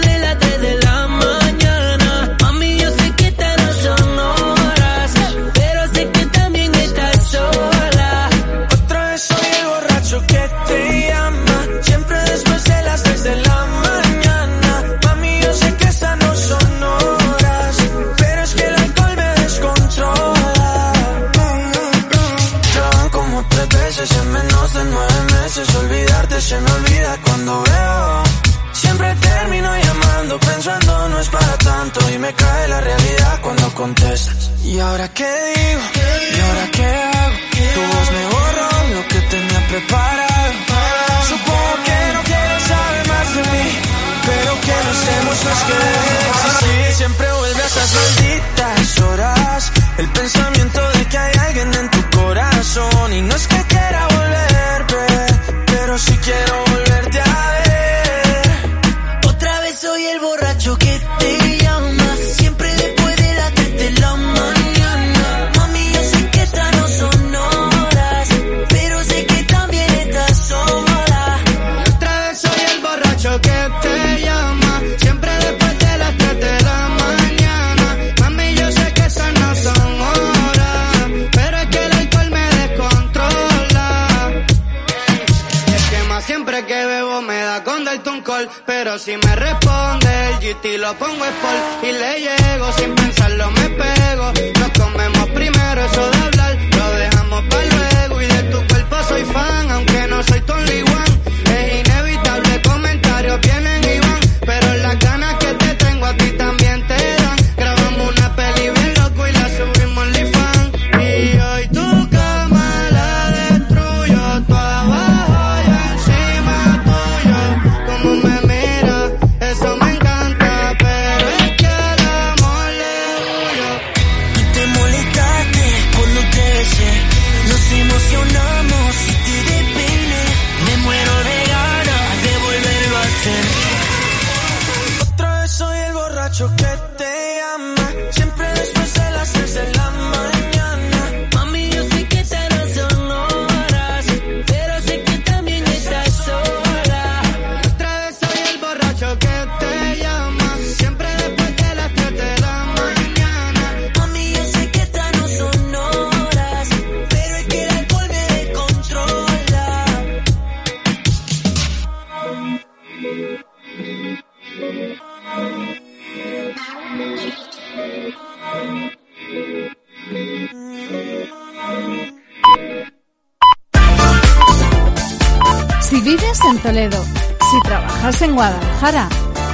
¿Y ahora qué digo? ¿Y ahora qué hago? Tu voz me borró lo que tenía preparado. Supongo que no quieres saber más de mí. Pero que no estemos más que existir. Siempre vuelve a esas malditas horas. El pensamiento lo pongo sport. Y le llego sin pensarlo me pego. Nos comemos primero eso de hablar. Lo dejamos para luego. Y de tu cuerpo soy fan, aunque no soy Tony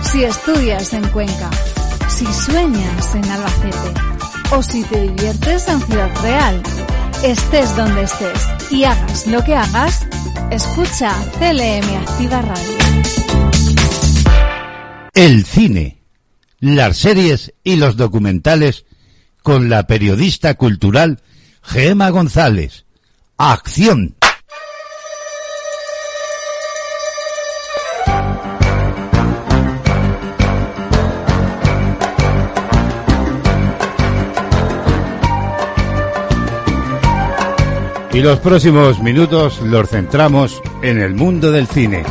Si estudias en Cuenca, si sueñas en Albacete o si te diviertes en Ciudad Real, estés donde estés y hagas lo que hagas, escucha CLM Activa Radio. El cine, las series y los documentales con la periodista cultural Gema González. Acción. Y los próximos minutos los centramos en el mundo del cine.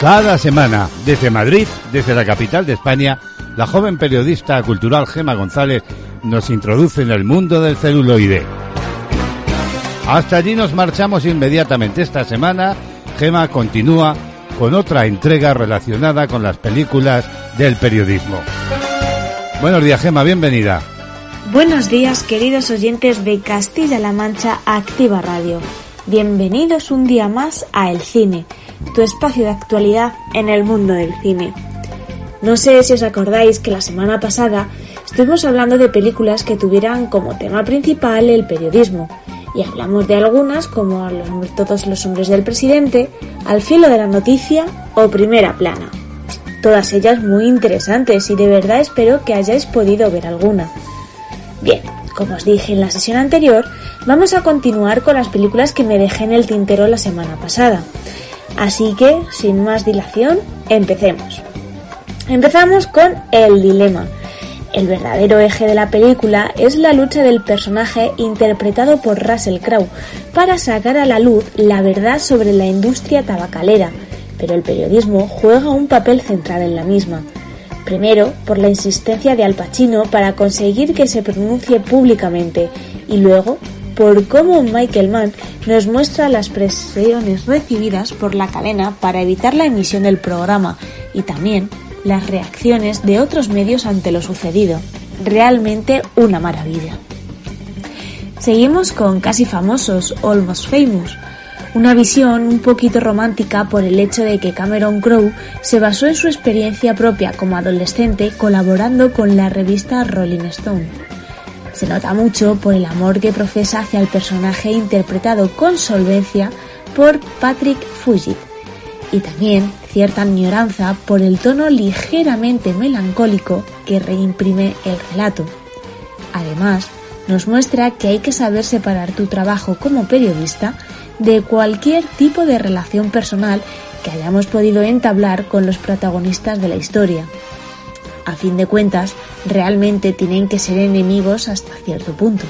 Cada semana, desde Madrid, desde la capital de España, la joven periodista cultural Gema González nos introduce en el mundo del celuloide. Hasta allí nos marchamos inmediatamente. Esta semana, Gema continúa con otra entrega relacionada con las películas del periodismo. Buenos días, Gema, bienvenida. Buenos días, queridos oyentes de Castilla-La Mancha Activa Radio. Bienvenidos un día más a El Cine, tu espacio de actualidad en el mundo del cine. No sé si os acordáis que la semana pasada estuvimos hablando de películas que tuvieran como tema principal el periodismo, y hablamos de algunas como los, Todos los hombres del presidente, Al filo de la noticia o Primera plana. Todas ellas muy interesantes y de verdad espero que hayáis podido ver alguna. Bien, como os dije en la sesión anterior, vamos a continuar con las películas que me dejé en el tintero la semana pasada. Así que, sin más dilación, empecemos. Empezamos con El Dilema. El verdadero eje de la película es la lucha del personaje interpretado por Russell Crowe para sacar a la luz la verdad sobre la industria tabacalera, pero el periodismo juega un papel central en la misma. Primero, por la insistencia de Al Pacino para conseguir que se pronuncie públicamente y luego por cómo Michael Mann nos muestra las presiones recibidas por la cadena para evitar la emisión del programa y también las reacciones de otros medios ante lo sucedido. Realmente una maravilla. Seguimos con Casi Famosos, Almost Famous, una visión un poquito romántica por el hecho de que Cameron Crowe se basó en su experiencia propia como adolescente colaborando con la revista Rolling Stone. Se nota mucho por el amor que profesa hacia el personaje interpretado con solvencia por Patrick Fugit y también cierta añoranza por el tono ligeramente melancólico que reimprime el relato. Además, nos muestra que hay que saber separar tu trabajo como periodista de cualquier tipo de relación personal que hayamos podido entablar con los protagonistas de la historia. A fin de cuentas, realmente tienen que ser enemigos hasta cierto punto.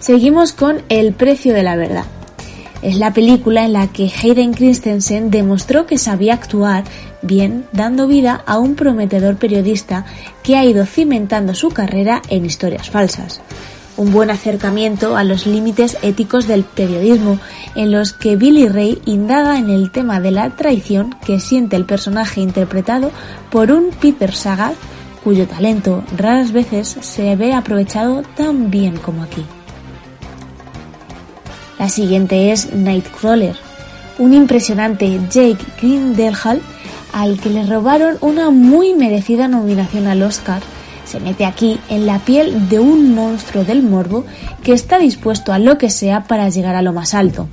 Seguimos con El precio de la verdad. Es la película en la que Hayden Christensen demostró que sabía actuar bien dando vida a un prometedor periodista que ha ido cimentando su carrera en historias falsas un buen acercamiento a los límites éticos del periodismo, en los que Billy Ray indaga en el tema de la traición que siente el personaje interpretado por un Peter Sagat, cuyo talento raras veces se ve aprovechado tan bien como aquí. La siguiente es Nightcrawler, un impresionante Jake Gyllenhaal al que le robaron una muy merecida nominación al Oscar se mete aquí en la piel de un monstruo del morbo que está dispuesto a lo que sea para llegar a lo más alto.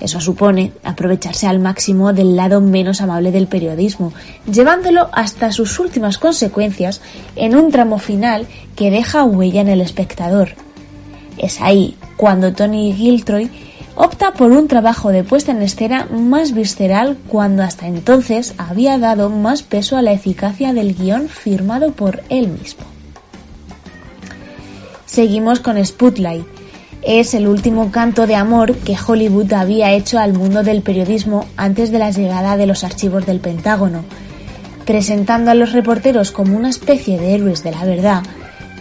Eso supone aprovecharse al máximo del lado menos amable del periodismo, llevándolo hasta sus últimas consecuencias en un tramo final que deja huella en el espectador. Es ahí cuando Tony Giltroy opta por un trabajo de puesta en escena más visceral cuando hasta entonces había dado más peso a la eficacia del guion firmado por él mismo. Seguimos con Spotlight. Es el último canto de amor que Hollywood había hecho al mundo del periodismo antes de la llegada de los archivos del Pentágono. Presentando a los reporteros como una especie de héroes de la verdad,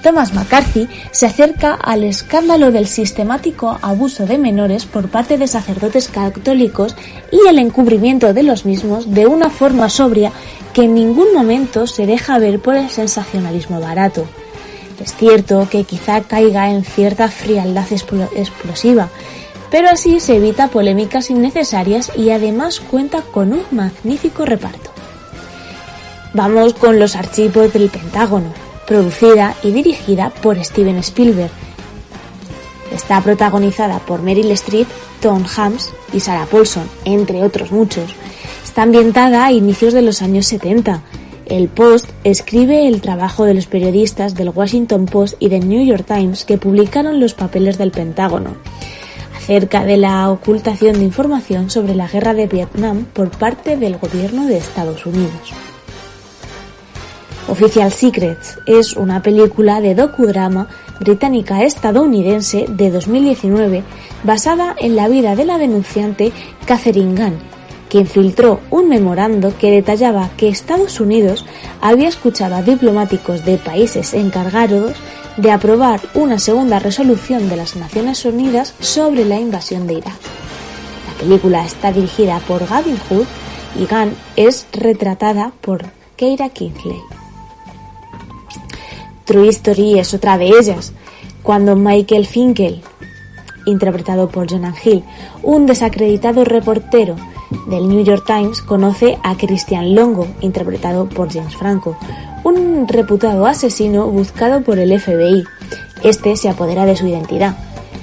Thomas McCarthy se acerca al escándalo del sistemático abuso de menores por parte de sacerdotes católicos y el encubrimiento de los mismos de una forma sobria que en ningún momento se deja ver por el sensacionalismo barato. Es cierto que quizá caiga en cierta frialdad explo- explosiva, pero así se evita polémicas innecesarias y además cuenta con un magnífico reparto. Vamos con los archivos del Pentágono, producida y dirigida por Steven Spielberg. Está protagonizada por Meryl Streep, Tom Hanks y Sarah Paulson, entre otros muchos. Está ambientada a inicios de los años 70. El Post escribe el trabajo de los periodistas del Washington Post y del New York Times que publicaron los papeles del Pentágono acerca de la ocultación de información sobre la guerra de Vietnam por parte del gobierno de Estados Unidos. Official Secrets es una película de docudrama británica-estadounidense de 2019 basada en la vida de la denunciante Catherine Gunn, quien filtró un memorando que detallaba que Estados Unidos había escuchado a diplomáticos de países encargados de aprobar una segunda resolución de las Naciones Unidas sobre la invasión de Irak. La película está dirigida por Gavin Hood y Gunn es retratada por Keira Kingsley. True History es otra de ellas, cuando Michael Finkel, interpretado por Jonah Hill, un desacreditado reportero del New York Times, conoce a Christian Longo, interpretado por James Franco, un reputado asesino buscado por el FBI. Este se apodera de su identidad.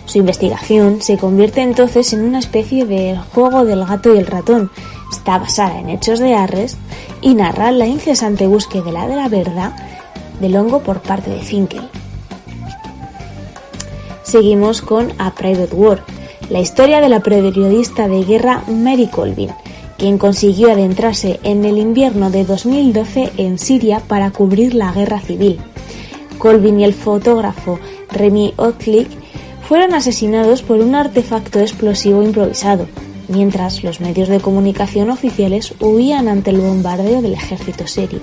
Su investigación se convierte entonces en una especie de juego del gato y el ratón. Está basada en hechos de Arres y narra la incesante búsqueda de la verdad de Longo por parte de Finkel. Seguimos con A Private War, la historia de la periodista de guerra Mary Colvin, quien consiguió adentrarse en el invierno de 2012 en Siria para cubrir la guerra civil. Colvin y el fotógrafo Remy Ocklick fueron asesinados por un artefacto explosivo improvisado, mientras los medios de comunicación oficiales huían ante el bombardeo del ejército sirio.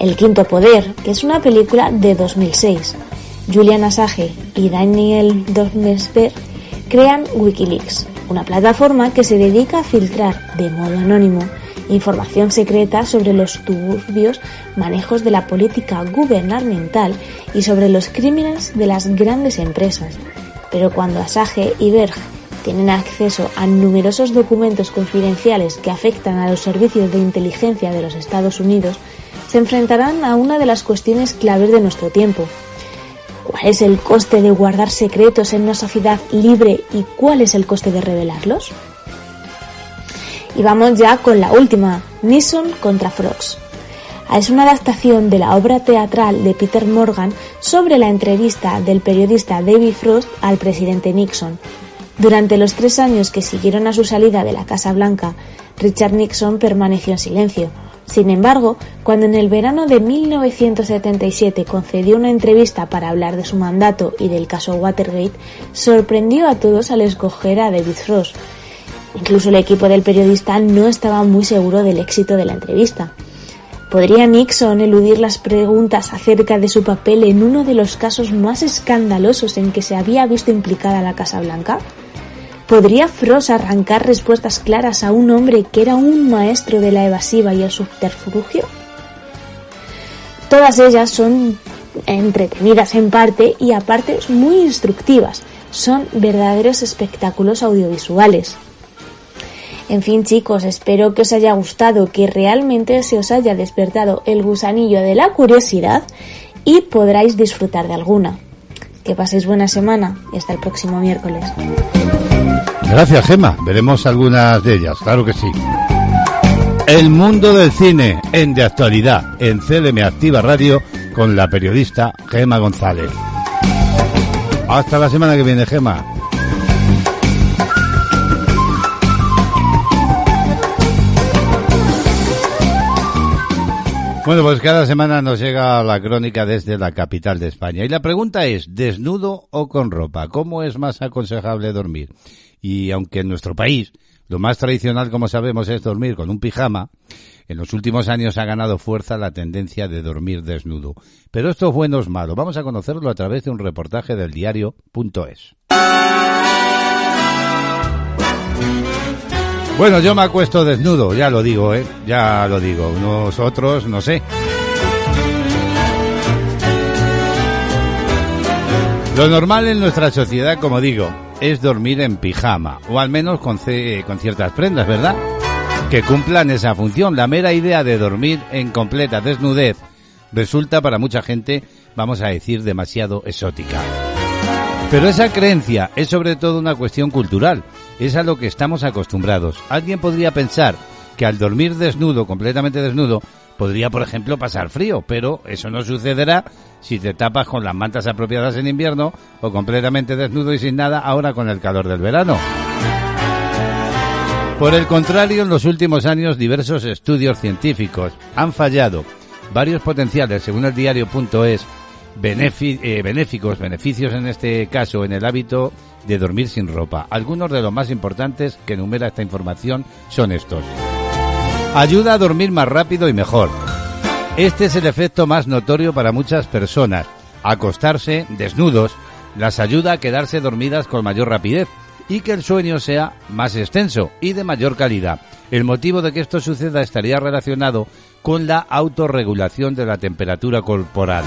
El Quinto Poder, que es una película de 2006. Julian Assange y Daniel Dornesberg crean Wikileaks, una plataforma que se dedica a filtrar de modo anónimo información secreta sobre los turbios manejos de la política gubernamental y sobre los crímenes de las grandes empresas. Pero cuando Assange y Berg tienen acceso a numerosos documentos confidenciales que afectan a los servicios de inteligencia de los Estados Unidos, se enfrentarán a una de las cuestiones claves de nuestro tiempo. ¿Cuál es el coste de guardar secretos en una sociedad libre y cuál es el coste de revelarlos? Y vamos ya con la última, Nixon contra Frogs. Es una adaptación de la obra teatral de Peter Morgan sobre la entrevista del periodista David Frost al presidente Nixon. Durante los tres años que siguieron a su salida de la Casa Blanca, Richard Nixon permaneció en silencio. Sin embargo, cuando en el verano de 1977 concedió una entrevista para hablar de su mandato y del caso Watergate, sorprendió a todos al escoger a David Frost. Incluso el equipo del periodista no estaba muy seguro del éxito de la entrevista. ¿Podría Nixon eludir las preguntas acerca de su papel en uno de los casos más escandalosos en que se había visto implicada la Casa Blanca? ¿Podría Frost arrancar respuestas claras a un hombre que era un maestro de la evasiva y el subterfugio? Todas ellas son entretenidas en parte y aparte muy instructivas. Son verdaderos espectáculos audiovisuales. En fin chicos, espero que os haya gustado, que realmente se os haya despertado el gusanillo de la curiosidad y podráis disfrutar de alguna. Que paséis buena semana y hasta el próximo miércoles. Gracias, Gema. Veremos algunas de ellas, claro que sí. El mundo del cine en de actualidad en CLM Activa Radio con la periodista Gema González. Hasta la semana que viene, Gema. Bueno, pues cada semana nos llega la crónica desde la capital de España. Y la pregunta es, ¿desnudo o con ropa? ¿Cómo es más aconsejable dormir? Y aunque en nuestro país lo más tradicional, como sabemos, es dormir con un pijama, en los últimos años ha ganado fuerza la tendencia de dormir desnudo. Pero esto es bueno o es malo. Vamos a conocerlo a través de un reportaje del diario.es. Bueno, yo me acuesto desnudo, ya lo digo, ¿eh? Ya lo digo. Nosotros, no sé. Lo normal en nuestra sociedad, como digo, es dormir en pijama, o al menos con, con ciertas prendas, ¿verdad? Que cumplan esa función. La mera idea de dormir en completa desnudez resulta para mucha gente, vamos a decir, demasiado exótica. Pero esa creencia es sobre todo una cuestión cultural, es a lo que estamos acostumbrados. Alguien podría pensar que al dormir desnudo, completamente desnudo, podría, por ejemplo, pasar frío, pero eso no sucederá si te tapas con las mantas apropiadas en invierno o completamente desnudo y sin nada ahora con el calor del verano. Por el contrario, en los últimos años diversos estudios científicos han fallado varios potenciales, según el diario.es, benefi- eh, benéficos, beneficios en este caso en el hábito de dormir sin ropa. Algunos de los más importantes que enumera esta información son estos. Ayuda a dormir más rápido y mejor. Este es el efecto más notorio para muchas personas. Acostarse desnudos las ayuda a quedarse dormidas con mayor rapidez y que el sueño sea más extenso y de mayor calidad. El motivo de que esto suceda estaría relacionado con la autorregulación de la temperatura corporal.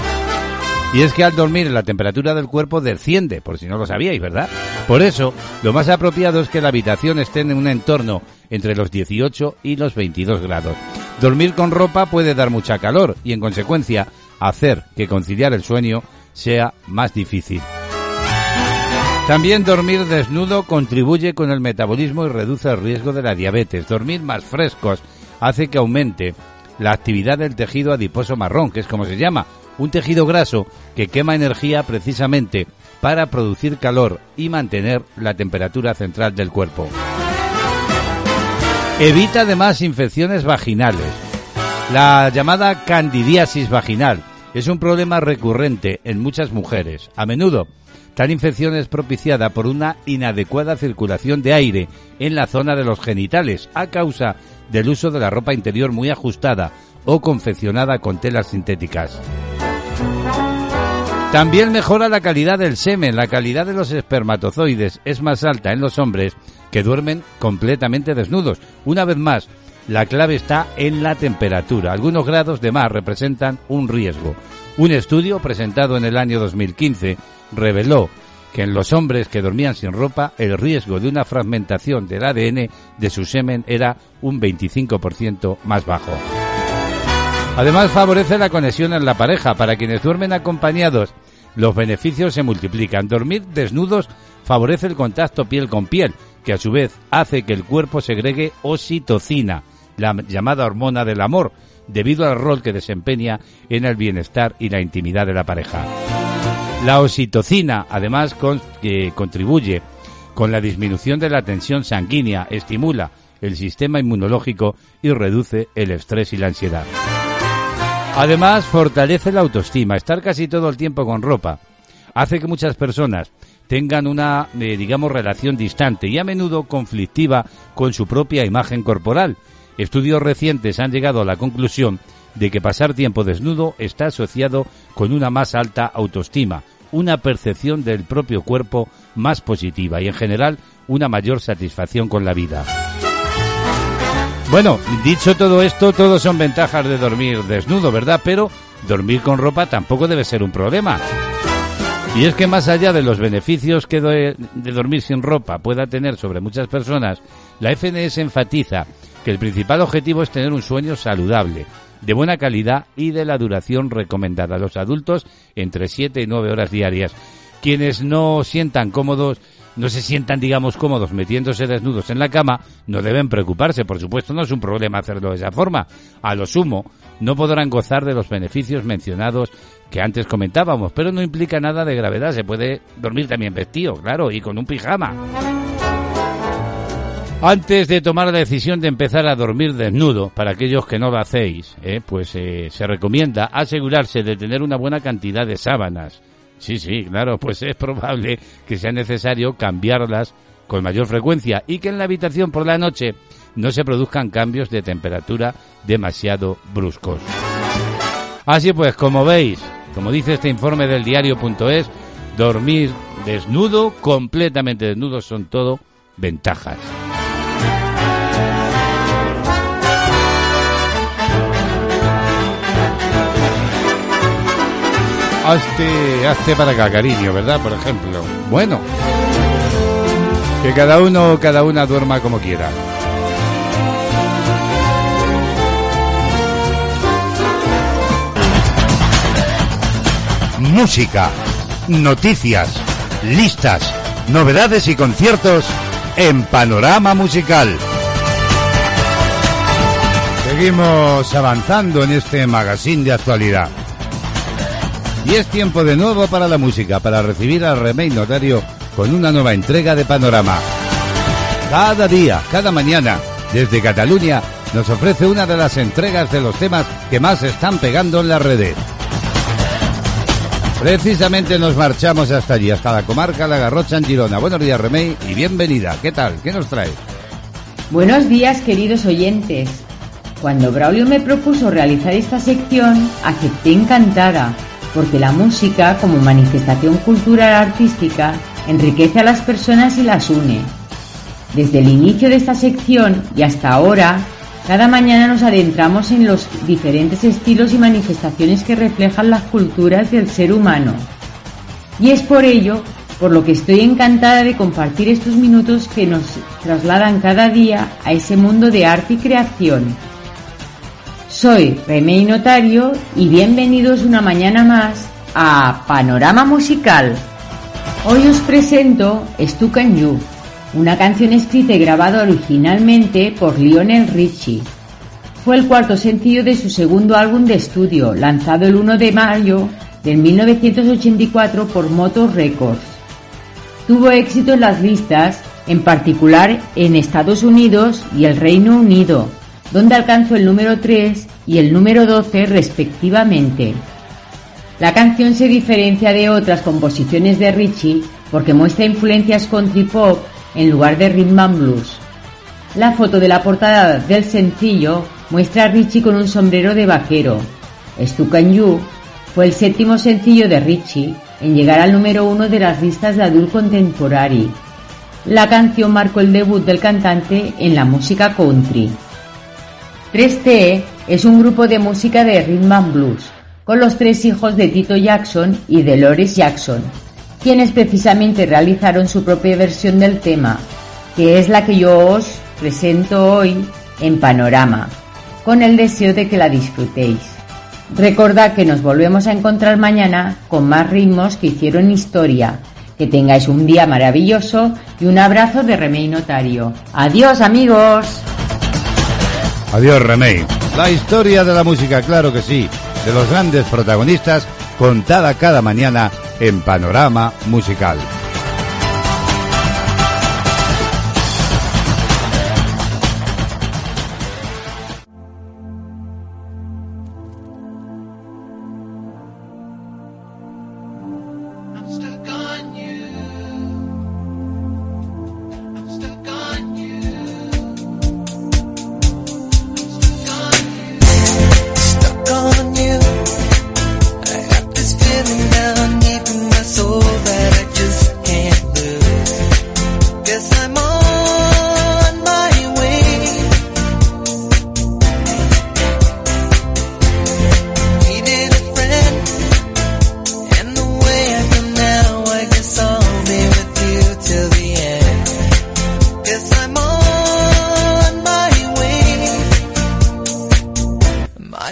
Y es que al dormir la temperatura del cuerpo desciende, por si no lo sabíais, ¿verdad? Por eso, lo más apropiado es que la habitación esté en un entorno entre los 18 y los 22 grados. Dormir con ropa puede dar mucha calor y, en consecuencia, hacer que conciliar el sueño sea más difícil. También dormir desnudo contribuye con el metabolismo y reduce el riesgo de la diabetes. Dormir más frescos hace que aumente la actividad del tejido adiposo marrón, que es como se llama, un tejido graso que quema energía precisamente para producir calor y mantener la temperatura central del cuerpo. Evita además infecciones vaginales. La llamada candidiasis vaginal es un problema recurrente en muchas mujeres. A menudo, tal infección es propiciada por una inadecuada circulación de aire en la zona de los genitales a causa del uso de la ropa interior muy ajustada o confeccionada con telas sintéticas. También mejora la calidad del semen. La calidad de los espermatozoides es más alta en los hombres que duermen completamente desnudos. Una vez más, la clave está en la temperatura. Algunos grados de más representan un riesgo. Un estudio presentado en el año 2015 reveló que en los hombres que dormían sin ropa el riesgo de una fragmentación del ADN de su semen era un 25% más bajo. Además favorece la conexión en la pareja. Para quienes duermen acompañados, los beneficios se multiplican. Dormir desnudos favorece el contacto piel con piel, que a su vez hace que el cuerpo segregue oxitocina, la llamada hormona del amor, debido al rol que desempeña en el bienestar y la intimidad de la pareja. La oxitocina, además, contribuye con la disminución de la tensión sanguínea, estimula el sistema inmunológico y reduce el estrés y la ansiedad. Además, fortalece la autoestima. Estar casi todo el tiempo con ropa hace que muchas personas tengan una, eh, digamos, relación distante y a menudo conflictiva con su propia imagen corporal. Estudios recientes han llegado a la conclusión de que pasar tiempo desnudo está asociado con una más alta autoestima, una percepción del propio cuerpo más positiva y en general una mayor satisfacción con la vida. Bueno, dicho todo esto, todos son ventajas de dormir desnudo, ¿verdad? Pero dormir con ropa tampoco debe ser un problema. Y es que más allá de los beneficios que de, de dormir sin ropa pueda tener sobre muchas personas, la FNS enfatiza que el principal objetivo es tener un sueño saludable, de buena calidad y de la duración recomendada a los adultos entre 7 y 9 horas diarias. Quienes no sientan cómodos, no se sientan, digamos, cómodos metiéndose desnudos en la cama, no deben preocuparse. Por supuesto, no es un problema hacerlo de esa forma. A lo sumo, no podrán gozar de los beneficios mencionados que antes comentábamos, pero no implica nada de gravedad. Se puede dormir también vestido, claro, y con un pijama. Antes de tomar la decisión de empezar a dormir desnudo, para aquellos que no lo hacéis, eh, pues eh, se recomienda asegurarse de tener una buena cantidad de sábanas. Sí, sí, claro, pues es probable que sea necesario cambiarlas con mayor frecuencia y que en la habitación por la noche no se produzcan cambios de temperatura demasiado bruscos. Así pues, como veis, como dice este informe del diario.es, dormir desnudo, completamente desnudo, son todo ventajas. Hazte, hazte para acá, cariño, ¿verdad? Por ejemplo. Bueno, que cada uno, cada una duerma como quiera. Música, noticias, listas, novedades y conciertos en Panorama Musical. Seguimos avanzando en este magazine de actualidad. Y es tiempo de nuevo para la música, para recibir al Remey Notario con una nueva entrega de Panorama. Cada día, cada mañana, desde Cataluña, nos ofrece una de las entregas de los temas que más están pegando en las redes. Precisamente nos marchamos hasta allí, hasta la comarca La Garrocha en Girona. Buenos días, Remey, y bienvenida. ¿Qué tal? ¿Qué nos trae? Buenos días, queridos oyentes. Cuando Braulio me propuso realizar esta sección, acepté encantada, porque la música, como manifestación cultural artística, enriquece a las personas y las une. Desde el inicio de esta sección y hasta ahora, cada mañana nos adentramos en los diferentes estilos y manifestaciones que reflejan las culturas del ser humano. Y es por ello por lo que estoy encantada de compartir estos minutos que nos trasladan cada día a ese mundo de arte y creación. Soy Remey Notario y bienvenidos una mañana más a Panorama Musical. Hoy os presento Stuck and You, una canción escrita y grabada originalmente por Lionel Richie. Fue el cuarto sencillo de su segundo álbum de estudio, lanzado el 1 de mayo de 1984 por Motor Records. Tuvo éxito en las listas, en particular en Estados Unidos y el Reino Unido, donde alcanzó el número 3 y el número 12 respectivamente. La canción se diferencia de otras composiciones de Richie porque muestra influencias country pop en lugar de rhythm and blues. La foto de la portada del sencillo muestra a Richie con un sombrero de vaquero. Stuck and You fue el séptimo sencillo de Richie en llegar al número uno de las listas de adult contemporary. La canción marcó el debut del cantante en la música country. 3T es un grupo de música de rhythm and blues, con los tres hijos de Tito Jackson y de Loris Jackson, quienes precisamente realizaron su propia versión del tema, que es la que yo os presento hoy en Panorama, con el deseo de que la disfrutéis. Recordad que nos volvemos a encontrar mañana con más ritmos que hicieron historia. Que tengáis un día maravilloso y un abrazo de Remey Notario. Adiós amigos. Adiós, Remey. La historia de la música, claro que sí, de los grandes protagonistas, contada cada mañana en Panorama Musical.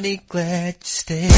Mighty glad you stayed.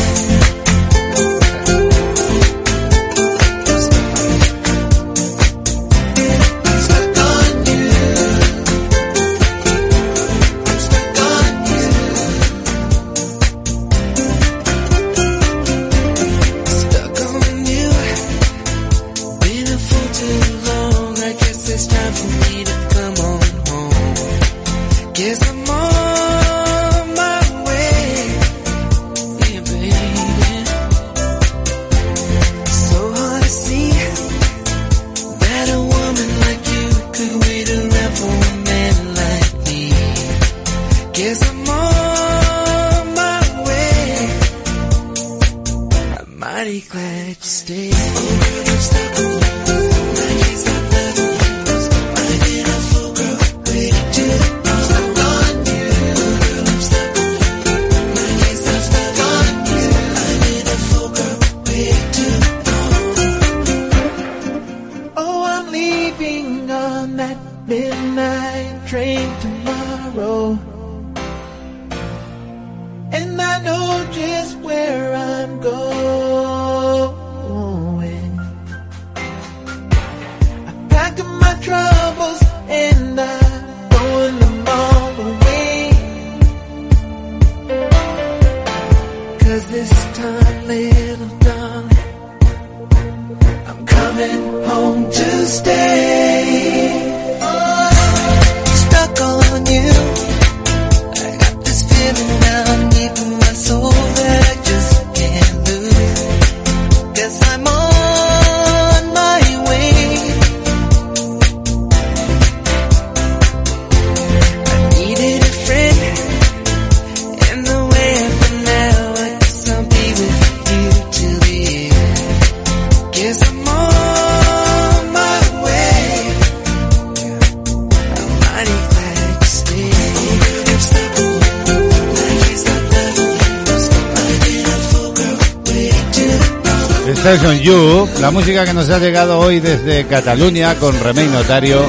Música que nos ha llegado hoy desde Cataluña con Remey Notario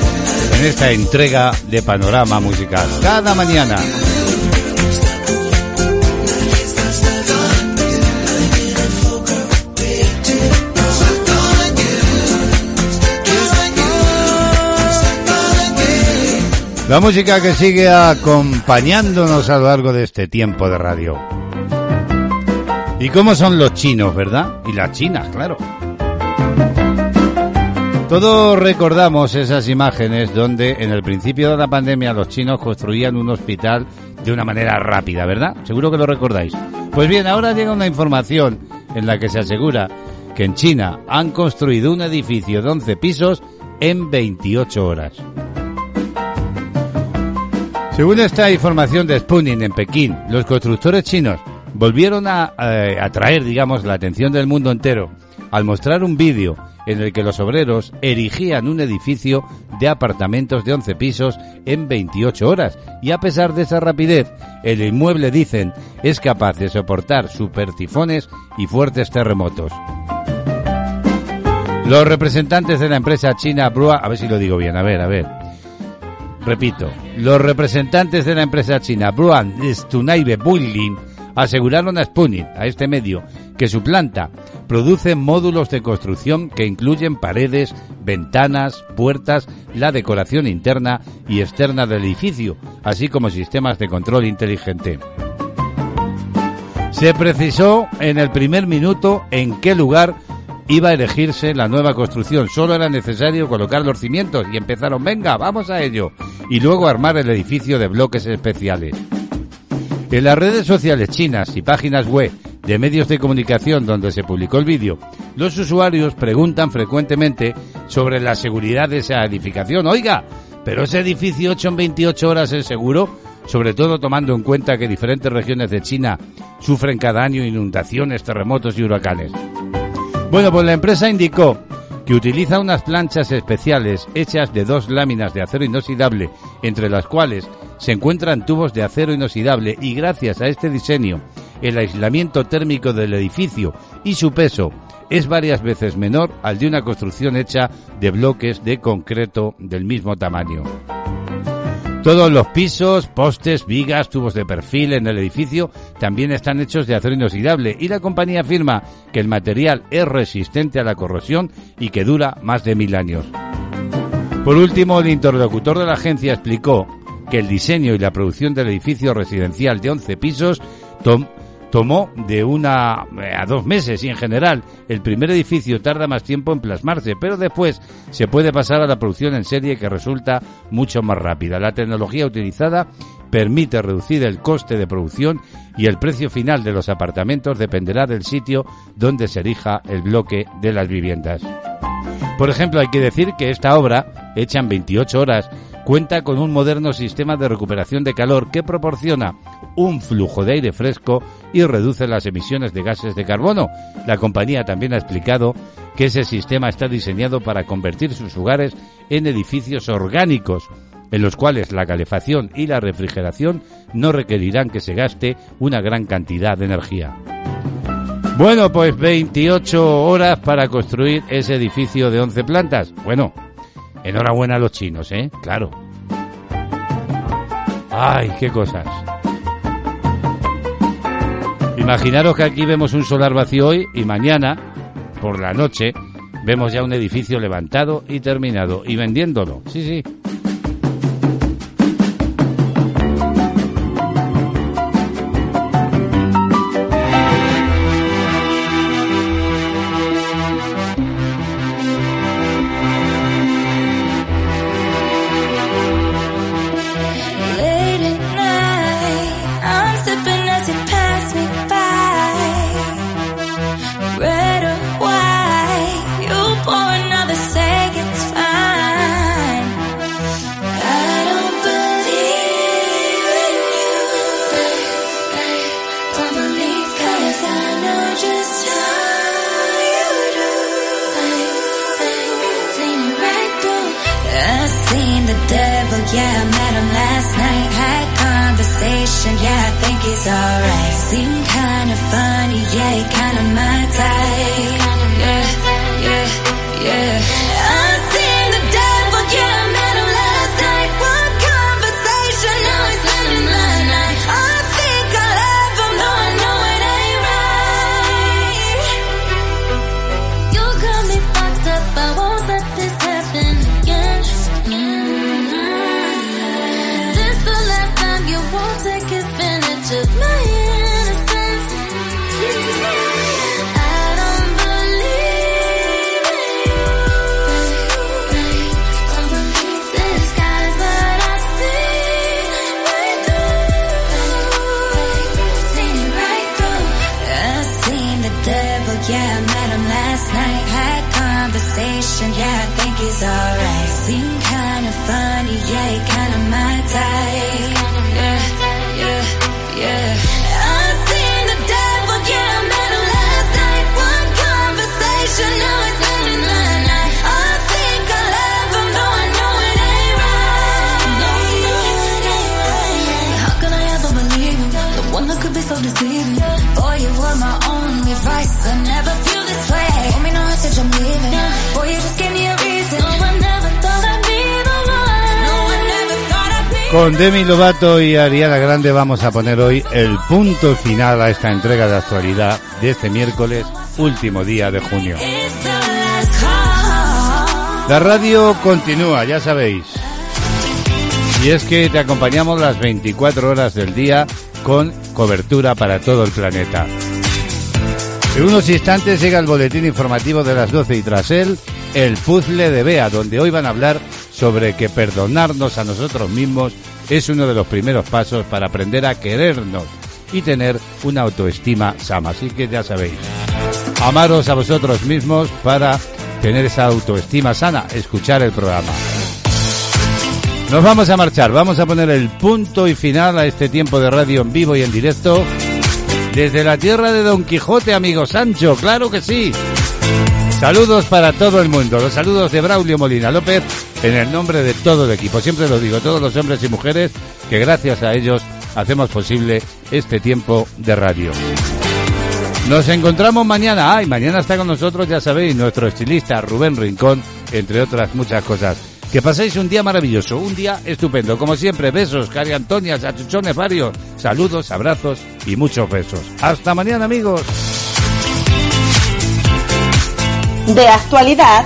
en esta entrega de Panorama Musical. Cada mañana. La música que sigue acompañándonos a lo largo de este tiempo de radio. ¿Y cómo son los chinos, verdad? Y las chinas, claro. Todos recordamos esas imágenes donde en el principio de la pandemia los chinos construían un hospital de una manera rápida, ¿verdad? Seguro que lo recordáis. Pues bien, ahora llega una información en la que se asegura que en China han construido un edificio de 11 pisos en 28 horas. Según esta información de Spooning en Pekín, los constructores chinos volvieron a eh, atraer, digamos, la atención del mundo entero al mostrar un vídeo en el que los obreros erigían un edificio de apartamentos de 11 pisos en 28 horas y a pesar de esa rapidez, el inmueble, dicen, es capaz de soportar supertifones y fuertes terremotos. Los representantes de la empresa china Brua, a ver si lo digo bien, a ver, a ver. Repito, los representantes de la empresa china Bruan Stunaibe Building aseguraron a Spooning, a este medio, que su planta produce módulos de construcción que incluyen paredes, ventanas, puertas, la decoración interna y externa del edificio, así como sistemas de control inteligente. Se precisó en el primer minuto en qué lugar iba a elegirse la nueva construcción. Solo era necesario colocar los cimientos y empezaron, venga, vamos a ello. Y luego armar el edificio de bloques especiales. En las redes sociales chinas y páginas web de medios de comunicación donde se publicó el vídeo, los usuarios preguntan frecuentemente sobre la seguridad de esa edificación. Oiga, ¿pero ese edificio 8 en 28 horas es seguro? Sobre todo tomando en cuenta que diferentes regiones de China sufren cada año inundaciones, terremotos y huracanes. Bueno, pues la empresa indicó que utiliza unas planchas especiales hechas de dos láminas de acero inoxidable, entre las cuales se encuentran tubos de acero inoxidable y gracias a este diseño, el aislamiento térmico del edificio y su peso es varias veces menor al de una construcción hecha de bloques de concreto del mismo tamaño. Todos los pisos, postes, vigas, tubos de perfil en el edificio también están hechos de acero inoxidable y la compañía afirma que el material es resistente a la corrosión y que dura más de mil años. Por último, el interlocutor de la agencia explicó que el diseño y la producción del edificio residencial de 11 pisos tomó de una eh, a dos meses y en general el primer edificio tarda más tiempo en plasmarse, pero después se puede pasar a la producción en serie que resulta mucho más rápida. La tecnología utilizada permite reducir el coste de producción y el precio final de los apartamentos dependerá del sitio donde se erija el bloque de las viviendas. Por ejemplo, hay que decir que esta obra, hecha en 28 horas, cuenta con un moderno sistema de recuperación de calor que proporciona un flujo de aire fresco y reduce las emisiones de gases de carbono. La compañía también ha explicado que ese sistema está diseñado para convertir sus hogares en edificios orgánicos, en los cuales la calefacción y la refrigeración no requerirán que se gaste una gran cantidad de energía. Bueno, pues 28 horas para construir ese edificio de 11 plantas. Bueno, enhorabuena a los chinos, ¿eh? Claro. Ay, qué cosas. Imaginaros que aquí vemos un solar vacío hoy y mañana, por la noche, vemos ya un edificio levantado y terminado y vendiéndolo. Sí, sí. Con Demi Lovato y Ariana Grande vamos a poner hoy el punto final a esta entrega de actualidad de este miércoles, último día de junio. La radio continúa, ya sabéis. Y es que te acompañamos las 24 horas del día con cobertura para todo el planeta. En unos instantes llega el boletín informativo de las 12 y tras él, el puzzle de Bea, donde hoy van a hablar sobre que perdonarnos a nosotros mismos es uno de los primeros pasos para aprender a querernos y tener una autoestima sana. Así que ya sabéis, amaros a vosotros mismos para tener esa autoestima sana, escuchar el programa. Nos vamos a marchar, vamos a poner el punto y final a este tiempo de radio en vivo y en directo desde la tierra de Don Quijote, amigo Sancho, claro que sí. Saludos para todo el mundo, los saludos de Braulio Molina López en el nombre de todo el equipo. Siempre lo digo, todos los hombres y mujeres que gracias a ellos hacemos posible este tiempo de radio. Nos encontramos mañana. Ay, mañana está con nosotros, ya sabéis, nuestro estilista Rubén Rincón, entre otras muchas cosas. Que paséis un día maravilloso, un día estupendo. Como siempre, besos, Cari Antonia, chachuchones varios. Saludos, abrazos y muchos besos. Hasta mañana, amigos. De actualidad